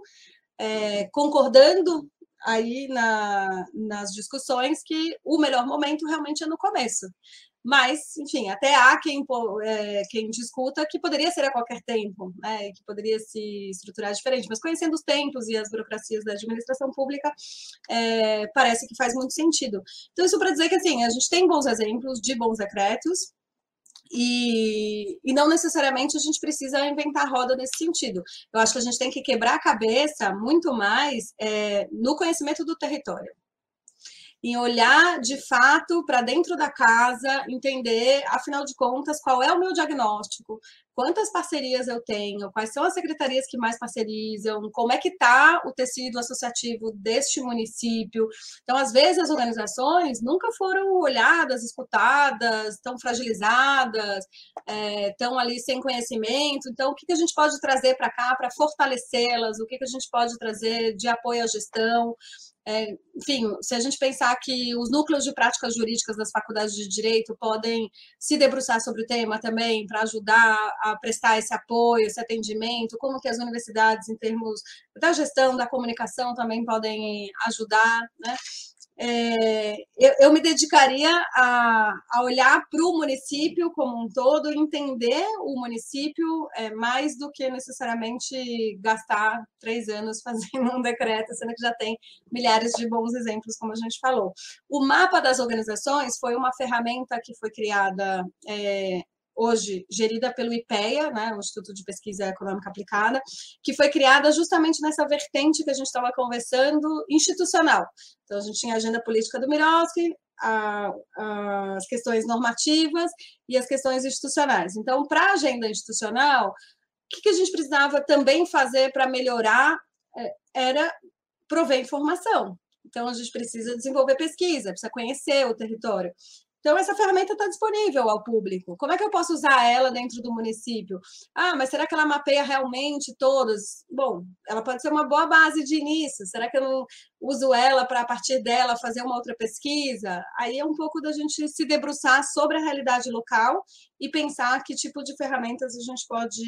é, concordando aí na, nas discussões que o melhor momento realmente é no começo. Mas, enfim, até há quem, é, quem discuta que poderia ser a qualquer tempo, né, que poderia se estruturar diferente, mas conhecendo os tempos e as burocracias da administração pública, é, parece que faz muito sentido. Então, isso para dizer que, assim, a gente tem bons exemplos de bons decretos, e, e, não necessariamente a gente precisa inventar roda nesse sentido. Eu acho que a gente tem que quebrar a cabeça muito mais é, no conhecimento do território em olhar de fato para dentro da casa, entender, afinal de contas, qual é o meu diagnóstico, quantas parcerias eu tenho, quais são as secretarias que mais parcerizam, como é que está o tecido associativo deste município. Então, às vezes, as organizações nunca foram olhadas, escutadas, estão fragilizadas, é, estão ali sem conhecimento. Então, o que, que a gente pode trazer para cá para fortalecê-las? O que, que a gente pode trazer de apoio à gestão? É, enfim, se a gente pensar que os núcleos de práticas jurídicas das faculdades de direito podem se debruçar sobre o tema também para ajudar a prestar esse apoio, esse atendimento, como que as universidades, em termos da gestão, da comunicação, também podem ajudar, né? É, eu, eu, me dedicaria a, a olhar para o município como um todo, entender o município é, mais do que necessariamente gastar três anos fazendo um decreto, sendo que já tem milhares de bons exemplos, como a gente falou. O mapa das organizações foi uma ferramenta que foi criada é, hoje gerida pelo IPEA, né, o Instituto de Pesquisa Econômica Aplicada, que foi criada justamente nessa vertente que a gente estava conversando, institucional. Então, a gente tinha a agenda política do a, as questões normativas e as questões institucionais. Então, para a agenda institucional, o que, que a gente precisava também fazer para melhorar é, era prover informação. Então, a gente precisa desenvolver pesquisa, precisa conhecer o território. Então, essa ferramenta está disponível ao público. Como é que eu posso usar ela dentro do município? Ah, mas será que ela mapeia realmente todas? Bom, ela pode ser uma boa base de início. Será que eu não uso ela para, a partir dela, fazer uma outra pesquisa? Aí é um pouco da gente se debruçar sobre a realidade local e pensar que tipo de ferramentas a gente pode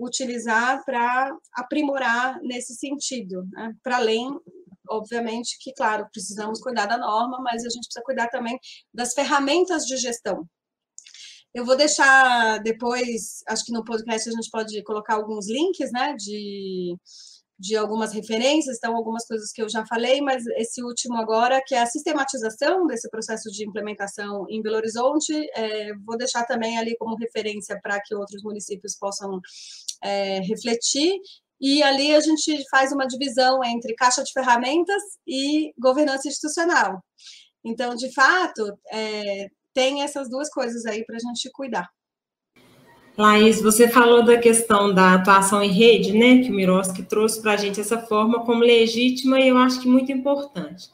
utilizar para aprimorar nesse sentido, né? para além obviamente que, claro, precisamos cuidar da norma, mas a gente precisa cuidar também das ferramentas de gestão. Eu vou deixar depois, acho que no podcast a gente pode colocar alguns links, né, de, de algumas referências, então algumas coisas que eu já falei, mas esse último agora, que é a sistematização desse processo de implementação em Belo Horizonte, é, vou deixar também ali como referência para que outros municípios possam é, refletir, e ali a gente faz uma divisão entre caixa de ferramentas e governança institucional. Então, de fato, é, tem essas duas coisas aí para a gente cuidar. Laís, você falou da questão da atuação em rede, né? Que o Miroski trouxe para a gente essa forma como legítima e eu acho que muito importante.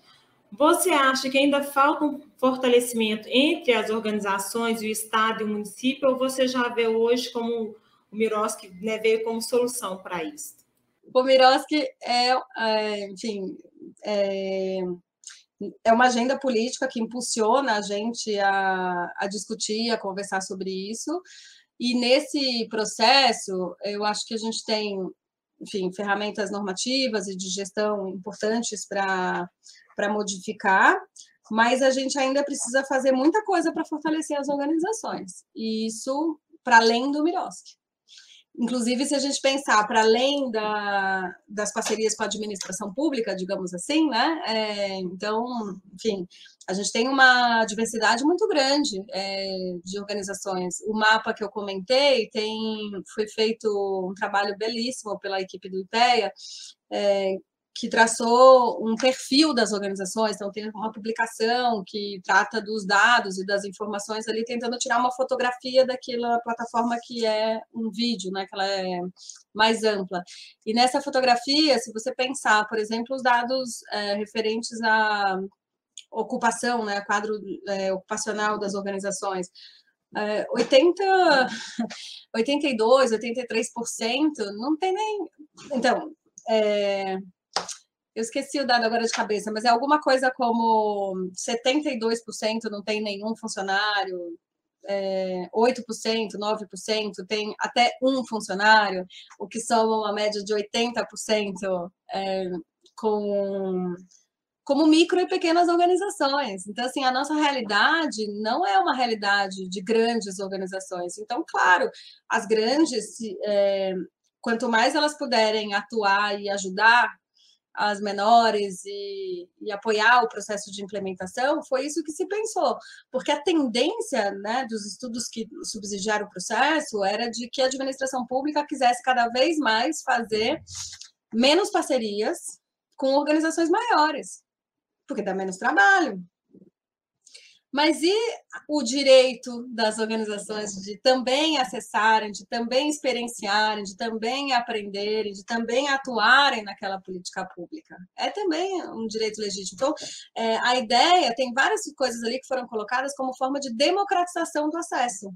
Você acha que ainda falta um fortalecimento entre as organizações, o Estado e o município, ou você já vê hoje como o Miroski né, veio como solução para isso? O Miroski é, é enfim, é, é, uma agenda política que impulsiona a gente a, a discutir, a conversar sobre isso. E nesse processo, eu acho que a gente tem enfim, ferramentas normativas e de gestão importantes para modificar, mas a gente ainda precisa fazer muita coisa para fortalecer as organizações, e isso para além do Miroski. Inclusive, se a gente pensar para além da, das parcerias com a administração pública, digamos assim, né? É, então, enfim, a gente tem uma diversidade muito grande é, de organizações. O mapa que eu comentei tem, foi feito um trabalho belíssimo pela equipe do IPEA, é, que traçou um perfil das organizações, então tem uma publicação que trata dos dados e das informações ali, tentando tirar uma fotografia daquela plataforma que é um vídeo, né, que ela é mais ampla. E nessa fotografia, se você pensar, por exemplo, os dados é, referentes à ocupação, né, quadro é, ocupacional das organizações, é, 80, 82, 83% não tem nem. Então, é, eu esqueci o dado agora de cabeça, mas é alguma coisa como 72% não tem nenhum funcionário, é, 8%, 9% tem até um funcionário, o que soma uma média de 80% é, com como micro e pequenas organizações. Então, assim, a nossa realidade não é uma realidade de grandes organizações. Então, claro, as grandes, é, quanto mais elas puderem atuar e ajudar as menores e, e, apoiar o processo de implementação, foi isso que se pensou, porque a tendência né, dos estudos que subsidiaram o processo era de que a administração pública quisesse cada vez mais fazer menos parcerias com organizações maiores, porque dá menos trabalho, mas e o direito das organizações de também acessarem, de também experienciarem, de também aprenderem, de também atuarem naquela política pública? É também um direito legítimo. Então, é, a ideia, tem várias coisas ali que foram colocadas como forma de democratização do acesso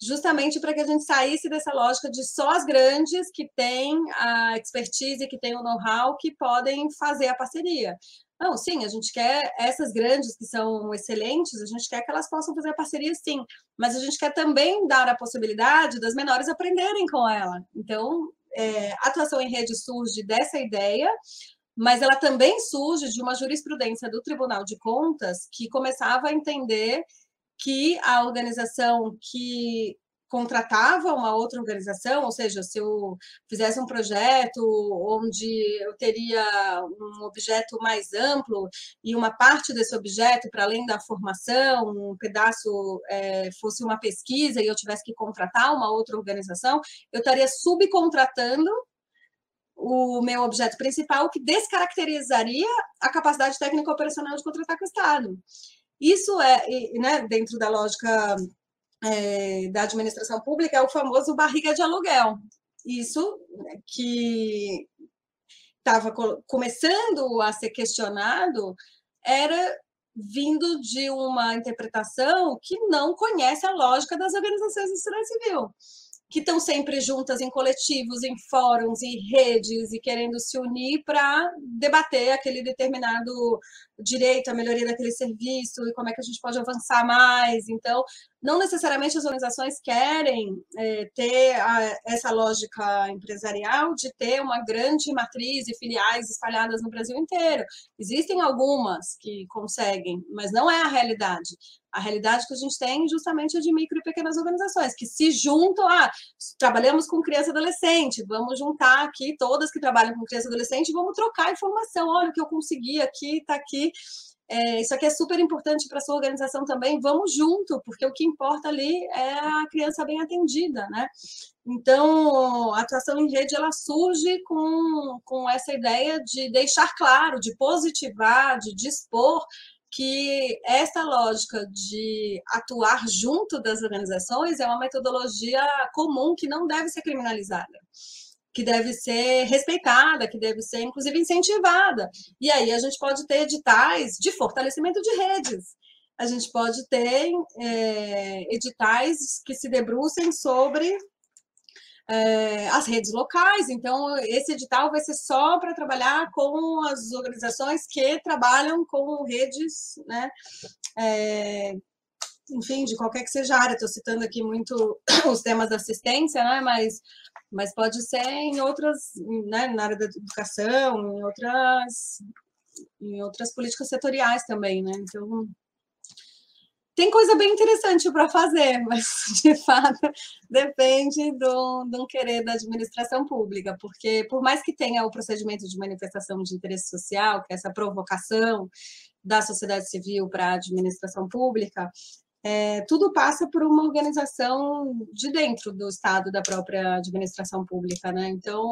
justamente para que a gente saísse dessa lógica de só as grandes que têm a expertise, que têm o know-how, que podem fazer a parceria. Não, sim, a gente quer essas grandes que são excelentes, a gente quer que elas possam fazer parceria, sim, mas a gente quer também dar a possibilidade das menores aprenderem com ela. Então, é, a atuação em rede surge dessa ideia, mas ela também surge de uma jurisprudência do Tribunal de Contas que começava a entender que a organização que contratava uma outra organização, ou seja, se eu fizesse um projeto onde eu teria um objeto mais amplo e uma parte desse objeto, para além da formação, um pedaço é, fosse uma pesquisa e eu tivesse que contratar uma outra organização, eu estaria subcontratando o meu objeto principal, que descaracterizaria a capacidade técnica operacional de contratar com o Estado. Isso é, né, dentro da lógica é, da administração pública é o famoso barriga de aluguel. Isso né, que estava começando a ser questionado era vindo de uma interpretação que não conhece a lógica das organizações da sociedade civil que estão sempre juntas em coletivos, em fóruns, em redes e querendo se unir para debater aquele determinado direito, a melhoria daquele serviço e como é que a gente pode avançar mais. Então, não necessariamente as organizações querem é, ter a, essa lógica empresarial de ter uma grande matriz e filiais espalhadas no Brasil inteiro. Existem algumas que conseguem, mas não é a realidade. A realidade que a gente tem justamente é de micro e pequenas organizações que se juntam. Ah, trabalhamos com criança e adolescente, vamos juntar aqui todas que trabalham com criança e adolescente, vamos trocar informação. Olha o que eu consegui aqui, está aqui. É, isso aqui é super importante para sua organização também. Vamos junto, porque o que importa ali é a criança bem atendida, né? Então, a atuação em rede ela surge com, com essa ideia de deixar claro, de positivar, de dispor que essa lógica de atuar junto das organizações é uma metodologia comum que não deve ser criminalizada, que deve ser respeitada, que deve ser, inclusive, incentivada. E aí a gente pode ter editais de fortalecimento de redes. A gente pode ter é, editais que se debrucem sobre é, as redes locais. Então, esse edital vai ser só para trabalhar com as organizações que trabalham com redes, né? É, enfim, de qualquer que seja a área. Estou citando aqui muito os temas da assistência, né? Mas, mas pode ser em outras, né? na área da educação, em outras, em outras políticas setoriais também, né? Então, tem coisa bem interessante para fazer, mas de fato depende do, do querer da administração pública, porque por mais que tenha o procedimento de manifestação de interesse social, que é essa provocação da sociedade civil para a administração pública, é, tudo passa por uma organização de dentro do Estado, da própria administração pública, né? Então,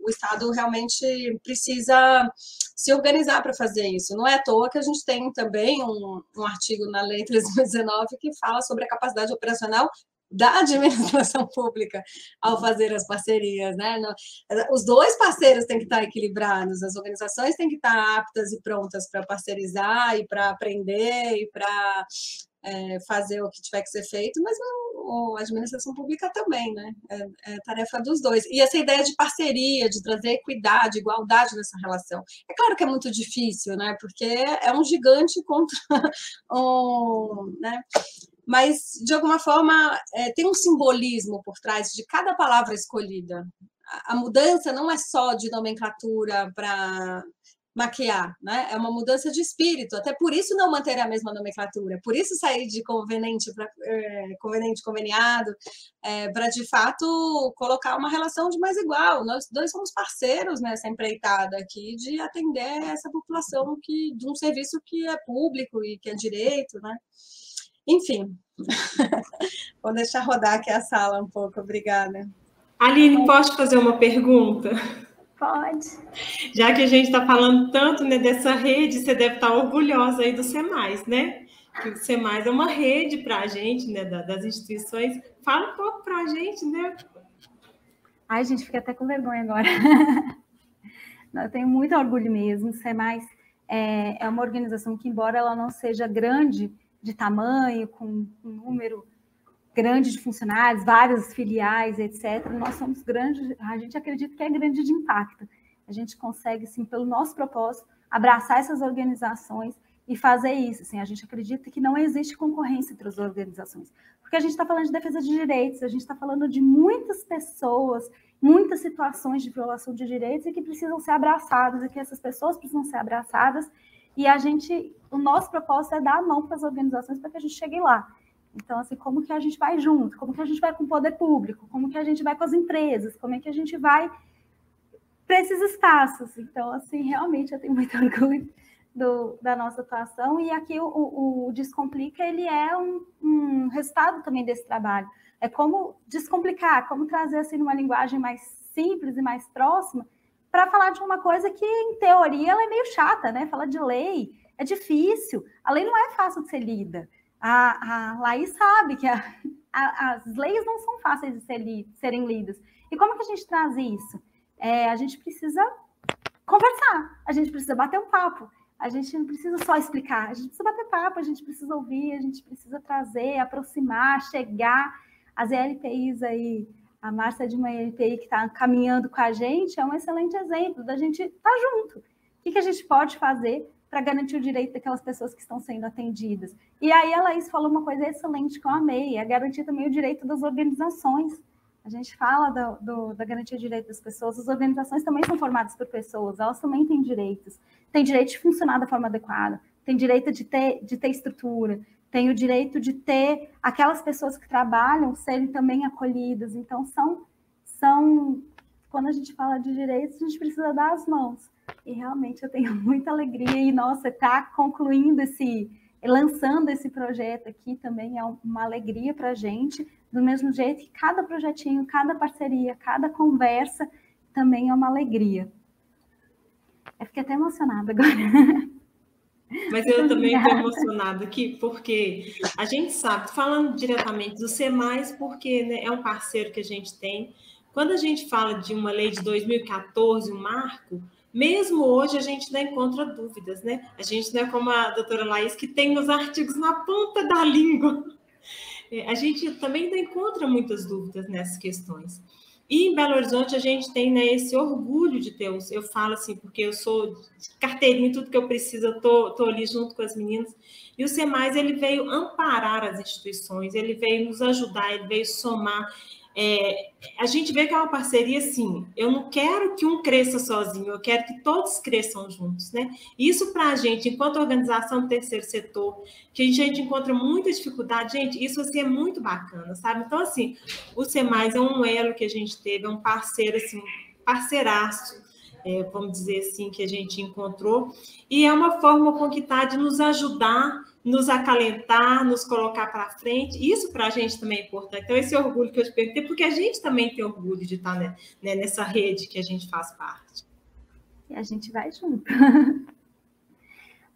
o Estado realmente precisa se organizar para fazer isso. Não é à toa que a gente tem também um, um artigo na Lei 319 que fala sobre a capacidade operacional da administração pública ao fazer as parcerias, né? Os dois parceiros têm que estar equilibrados, as organizações têm que estar aptas e prontas para parcerizar e para aprender e para é, fazer o que tiver que ser feito, mas a administração pública também, né? É, é, tarefa dos dois. E essa ideia de parceria, de trazer equidade, igualdade nessa relação. É claro que é muito difícil, né? Porque é um gigante contra um. Né? Mas, de alguma forma, é, tem um simbolismo por trás de cada palavra escolhida. A, a mudança não é só de nomenclatura para maquiar, né? É uma mudança de espírito, até por isso não manter a mesma nomenclatura, por isso sair de conveniente para é, conveniente conveniado, é, para de fato colocar uma relação de mais igual. Nós dois somos parceiros nessa empreitada aqui de atender essa população que de um serviço que é público e que é direito, né? Enfim, vou deixar rodar aqui a sala um pouco, obrigada. Aline, posso fazer uma pergunta? Pode. Já que a gente está falando tanto né, dessa rede, você deve estar tá orgulhosa aí do SEMAIS, né? Que o SEMAIS é uma rede para a gente, né, das instituições. Fala um pouco para a gente, né? Ai, gente, fiquei até com vergonha agora. Eu tenho muito orgulho mesmo. O SEMAIS é, é uma organização que, embora ela não seja grande de tamanho, com um número grande de funcionários, várias filiais, etc. Nós somos grandes, a gente acredita que é grande de impacto. A gente consegue, sim, pelo nosso propósito, abraçar essas organizações e fazer isso. Assim, a gente acredita que não existe concorrência entre as organizações, porque a gente está falando de defesa de direitos, a gente está falando de muitas pessoas, muitas situações de violação de direitos e que precisam ser abraçadas, e que essas pessoas precisam ser abraçadas. E a gente, o nosso propósito é dar a mão para as organizações para que a gente chegue lá. Então, assim, como que a gente vai junto? Como que a gente vai com o poder público? Como que a gente vai com as empresas? Como é que a gente vai para esses espaços? Então, assim, realmente eu tenho muito orgulho do, da nossa atuação e aqui o, o, Descomplica, ele é um, um, resultado também desse trabalho. É como descomplicar, como trazer, assim, numa linguagem mais simples e mais próxima, para falar de uma coisa que, em teoria, ela é meio chata, né? Falar de lei é difícil. A lei não é fácil de ser lida. A, a Laís sabe que a, a, as leis não são fáceis de ser li, serem lidas. E como que a gente traz isso? É, a gente precisa conversar, a gente precisa bater um papo, a gente não precisa só explicar, a gente precisa bater papo, a gente precisa ouvir, a gente precisa trazer, aproximar, chegar. As ELPIs aí, a Márcia de uma ELPI que está caminhando com a gente, é um excelente exemplo da gente estar tá junto. O que, que a gente pode fazer para garantir o direito daquelas pessoas que estão sendo atendidas. E aí a Laís falou uma coisa excelente que eu amei, é garantir também o direito das organizações. A gente fala do, do, da garantia de direito das pessoas, as organizações também são formadas por pessoas, elas também têm direitos. Tem direito de funcionar da forma adequada, tem direito de ter, de ter estrutura, tem o direito de ter aquelas pessoas que trabalham serem também acolhidas. Então, são, são quando a gente fala de direitos, a gente precisa dar as mãos. E realmente eu tenho muita alegria e, nossa, tá concluindo esse, lançando esse projeto aqui também é uma alegria para a gente, do mesmo jeito que cada projetinho, cada parceria, cada conversa também é uma alegria. Eu fiquei até emocionada agora. Mas eu também estou emocionada aqui, porque a gente sabe, falando diretamente do SEMAIS, porque né, é um parceiro que a gente tem. Quando a gente fala de uma lei de 2014, um marco, mesmo hoje a gente ainda encontra dúvidas, né? A gente não é como a doutora Laís, que tem os artigos na ponta da língua. É, a gente também ainda encontra muitas dúvidas nessas questões. E em Belo Horizonte a gente tem né, esse orgulho de ter, eu falo assim, porque eu sou carteirinha, tudo que eu preciso, eu tô, tô ali junto com as meninas. E o SEMAIS, ele veio amparar as instituições, ele veio nos ajudar, ele veio somar. É, a gente vê que é uma parceria assim. Eu não quero que um cresça sozinho, eu quero que todos cresçam juntos, né? Isso para a gente, enquanto organização do terceiro setor, que a gente encontra muita dificuldade, gente, isso assim é muito bacana, sabe? Então, assim, o SEMAIS é um elo que a gente teve, é um parceiro, assim, parceiraço, é, vamos dizer assim, que a gente encontrou, e é uma forma com que está de nos ajudar nos acalentar, nos colocar para frente. Isso para a gente também é importante. Então, esse orgulho que eu te perguntei, porque a gente também tem orgulho de estar né, né, nessa rede que a gente faz parte. E a gente vai junto.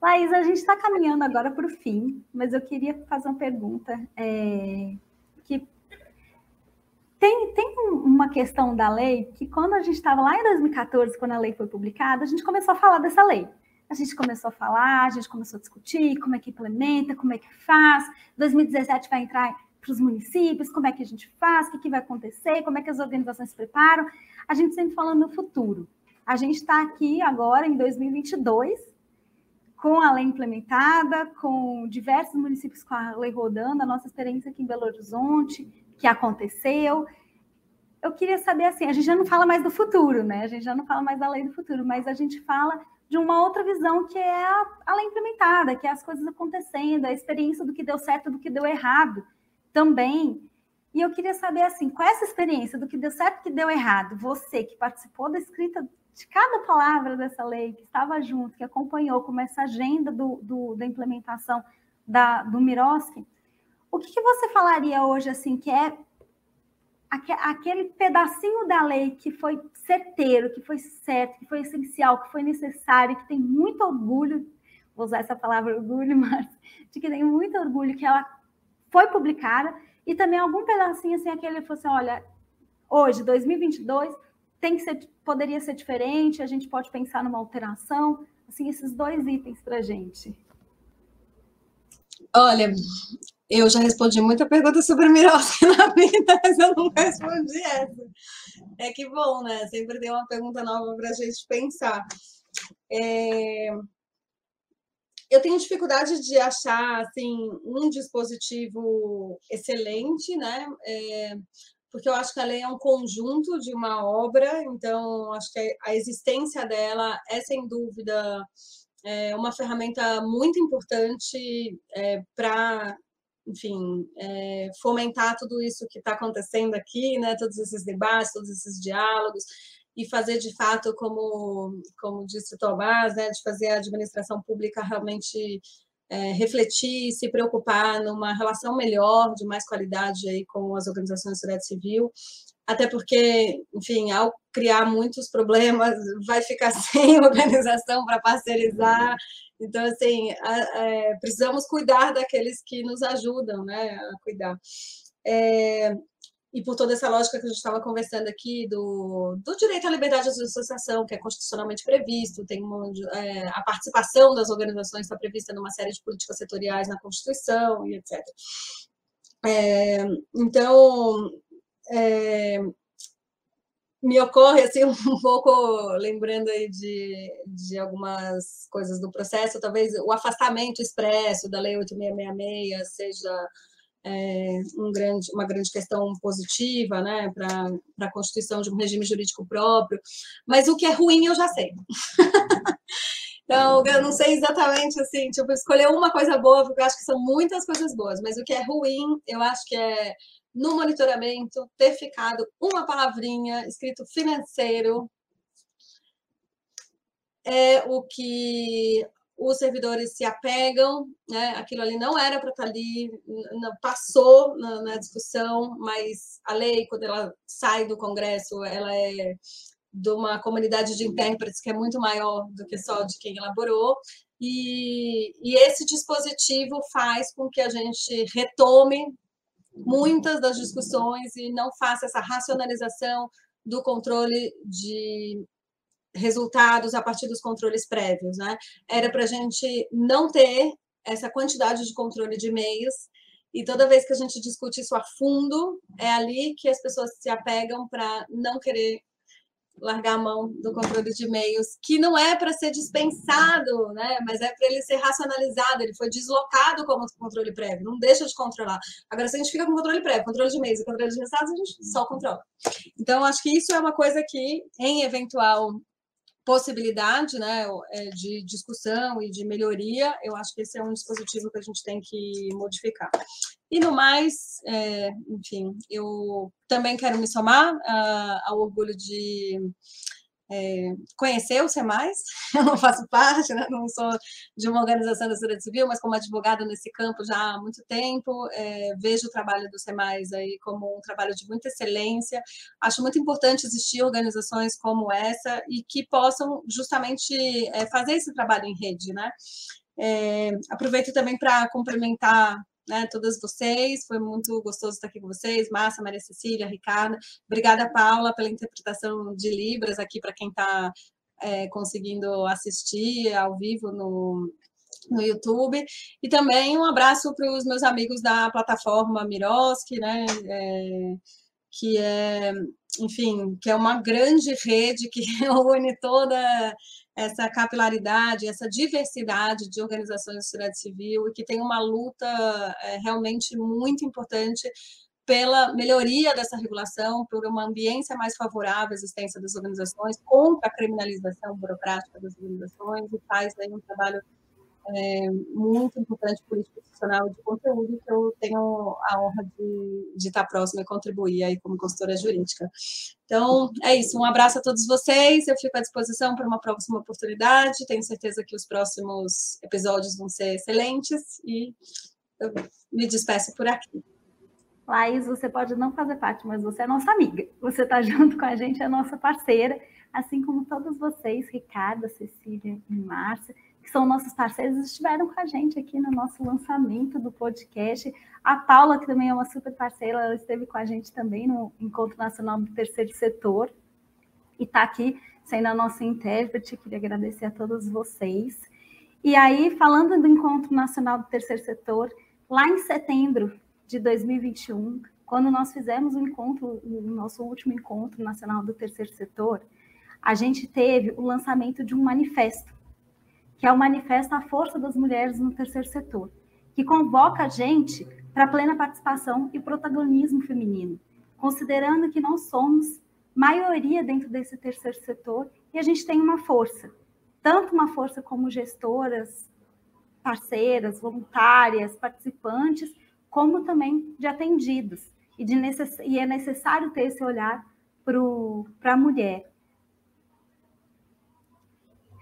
Laís, a gente está caminhando agora para o fim, mas eu queria fazer uma pergunta. É, que tem, tem uma questão da lei que, quando a gente estava lá em 2014, quando a lei foi publicada, a gente começou a falar dessa lei a gente começou a falar, a gente começou a discutir como é que implementa, como é que faz. 2017 vai entrar para os municípios, como é que a gente faz, o que, que vai acontecer, como é que as organizações se preparam. A gente sempre falando no futuro. A gente está aqui agora em 2022, com a lei implementada, com diversos municípios com a lei rodando, a nossa experiência aqui em Belo Horizonte, que aconteceu. Eu queria saber assim, a gente já não fala mais do futuro, né? A gente já não fala mais da lei do futuro, mas a gente fala de uma outra visão que é a, lei implementada, que é as coisas acontecendo, a experiência do que deu certo, do que deu errado também. E eu queria saber assim, é essa experiência do que deu certo, do que deu errado? Você que participou da escrita de cada palavra dessa lei, que estava junto, que acompanhou como essa agenda do, do da implementação da, do Miroski, o que, que você falaria hoje assim que é aquele pedacinho da lei que foi certeiro, que foi certo, que foi essencial, que foi necessário, que tem muito orgulho, vou usar essa palavra orgulho, mas de que tem muito orgulho que ela foi publicada, e também algum pedacinho assim, aquele fosse, assim, olha, hoje, 2022, tem que ser, poderia ser diferente, a gente pode pensar numa alteração, assim, esses dois itens para gente. Olha, eu já respondi muita pergunta sobre Miroski na vida, mas eu não respondi essa. É que bom, né? Sempre tem uma pergunta nova para a gente pensar. É... Eu tenho dificuldade de achar assim um dispositivo excelente, né? É... Porque eu acho que a lei é um conjunto de uma obra, então acho que a existência dela é sem dúvida é uma ferramenta muito importante é, para enfim, é, fomentar tudo isso que está acontecendo aqui, né, todos esses debates, todos esses diálogos, e fazer de fato, como, como disse o Tomás, né, de fazer a administração pública realmente é, refletir, se preocupar numa relação melhor, de mais qualidade aí com as organizações da sociedade civil, até porque, enfim, ao criar muitos problemas, vai ficar sem organização para parcerizar, então, assim, é, precisamos cuidar daqueles que nos ajudam né, a cuidar. É, e por toda essa lógica que a gente estava conversando aqui do, do direito à liberdade de associação, que é constitucionalmente previsto, tem uma, é, a participação das organizações está prevista numa série de políticas setoriais na Constituição e etc. É, então, é, me ocorre assim um pouco lembrando aí de, de algumas coisas do processo, talvez o afastamento expresso da lei 8666 seja é, um grande, uma grande questão positiva, né, para a constituição de um regime jurídico próprio, mas o que é ruim eu já sei. então, eu não sei exatamente assim, tipo, escolher uma coisa boa, porque eu acho que são muitas coisas boas, mas o que é ruim, eu acho que é no monitoramento ter ficado uma palavrinha escrito financeiro é o que os servidores se apegam, né? Aquilo ali não era para estar tá ali, passou na, na, discussão, mas a lei, quando ela sai do Congresso, ela é de uma comunidade de intérpretes que é muito maior do que só de quem elaborou, e, e esse dispositivo faz com que a gente retome muitas das discussões e não faça essa racionalização do controle de resultados a partir dos controles prévios, né? Era para a gente não ter essa quantidade de controle de e-mails E toda vez que a gente discute isso a fundo, é ali que as pessoas se apegam para não querer largar a mão do controle de e-mails, que não é para ser dispensado, né? mas é para ele ser racionalizado, ele foi deslocado como controle prévio, não deixa de controlar. Agora, se a gente fica com controle prévio, controle de e-mails e controle de resultados, a gente só controla. Então, acho que isso é uma coisa que, em eventual possibilidade né, é, de discussão e de melhoria, eu acho que esse é um dispositivo que a gente tem que modificar. E no mais, é, enfim, eu também quero me somar uh, ao orgulho de é, conhecer o SEMAIS, eu não faço parte, né? não sou de uma organização da sociedade civil, mas como advogada nesse campo já há muito tempo, é, vejo o trabalho do SEMAIS aí como um trabalho de muita excelência, acho muito importante existir organizações como essa e que possam justamente é, fazer esse trabalho em rede, né? É, aproveito também para complementar né, todas vocês. Foi muito gostoso estar aqui com vocês, Márcia, Maria Cecília, Ricardo. Obrigada, Paula, pela interpretação de Libras aqui para quem está é, conseguindo assistir ao vivo no, no YouTube. E também um abraço para os meus amigos da plataforma Miroski, né? É, que é, enfim, que é uma grande rede que une toda essa capilaridade, essa diversidade de organizações da sociedade civil e que tem uma luta é, realmente muito importante pela melhoria dessa regulação, por uma ambiência mais favorável à existência das organizações, contra a criminalização burocrática das organizações, e faz aí um trabalho é, muito importante político institucional de conteúdo que eu tenho a honra de, de estar próxima e contribuir aí como consultora jurídica. Então, é isso. Um abraço a todos vocês. Eu fico à disposição para uma próxima oportunidade. Tenho certeza que os próximos episódios vão ser excelentes e eu me despeço por aqui. Laís, você pode não fazer parte, mas você é nossa amiga. Você está junto com a gente, é nossa parceira, assim como todos vocês, Ricardo, Cecília e Márcia que são nossos parceiros, estiveram com a gente aqui no nosso lançamento do podcast. A Paula, que também é uma super parceira, ela esteve com a gente também no Encontro Nacional do Terceiro Setor e está aqui sendo a nossa intérprete. Queria agradecer a todos vocês. E aí, falando do Encontro Nacional do Terceiro Setor, lá em setembro de 2021, quando nós fizemos o encontro, o nosso último encontro nacional do terceiro setor, a gente teve o lançamento de um manifesto que é o Manifesto A Força das Mulheres no Terceiro Setor, que convoca a gente para plena participação e protagonismo feminino, considerando que nós somos maioria dentro desse terceiro setor e a gente tem uma força, tanto uma força como gestoras, parceiras, voluntárias, participantes, como também de atendidos. E, de necess... e é necessário ter esse olhar para a mulher.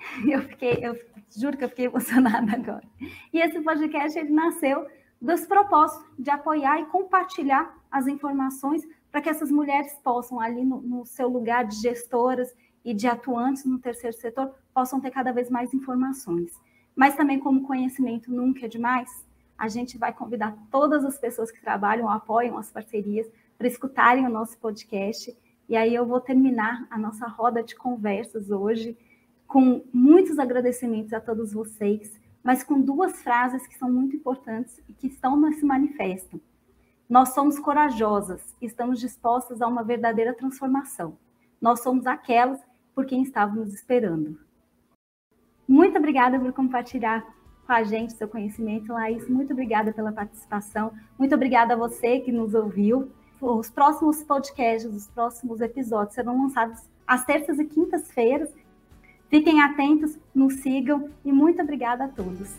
Eu fiquei, eu Juro que eu fiquei emocionada agora. E esse podcast ele nasceu dos propósitos de apoiar e compartilhar as informações para que essas mulheres possam, ali no, no, seu lugar de gestoras e de atuantes no terceiro setor, possam ter cada vez mais informações. Mas também, como conhecimento nunca é demais, a gente vai convidar todas as pessoas que trabalham, apoiam as parcerias, para escutarem o nosso podcast. E aí eu vou terminar a nossa roda de conversas hoje com muitos agradecimentos a todos vocês, mas com duas frases que são muito importantes e que estão nesse manifesto. Nós somos corajosas estamos dispostas a uma verdadeira transformação. Nós somos aquelas por quem estávamos esperando. Muito obrigada por compartilhar com a gente seu conhecimento, Laís. Muito obrigada pela participação. Muito obrigada a você que nos ouviu. Os próximos podcasts, os próximos episódios serão lançados às terças e quintas-feiras Fiquem atentos, nos sigam e muito obrigada a todos.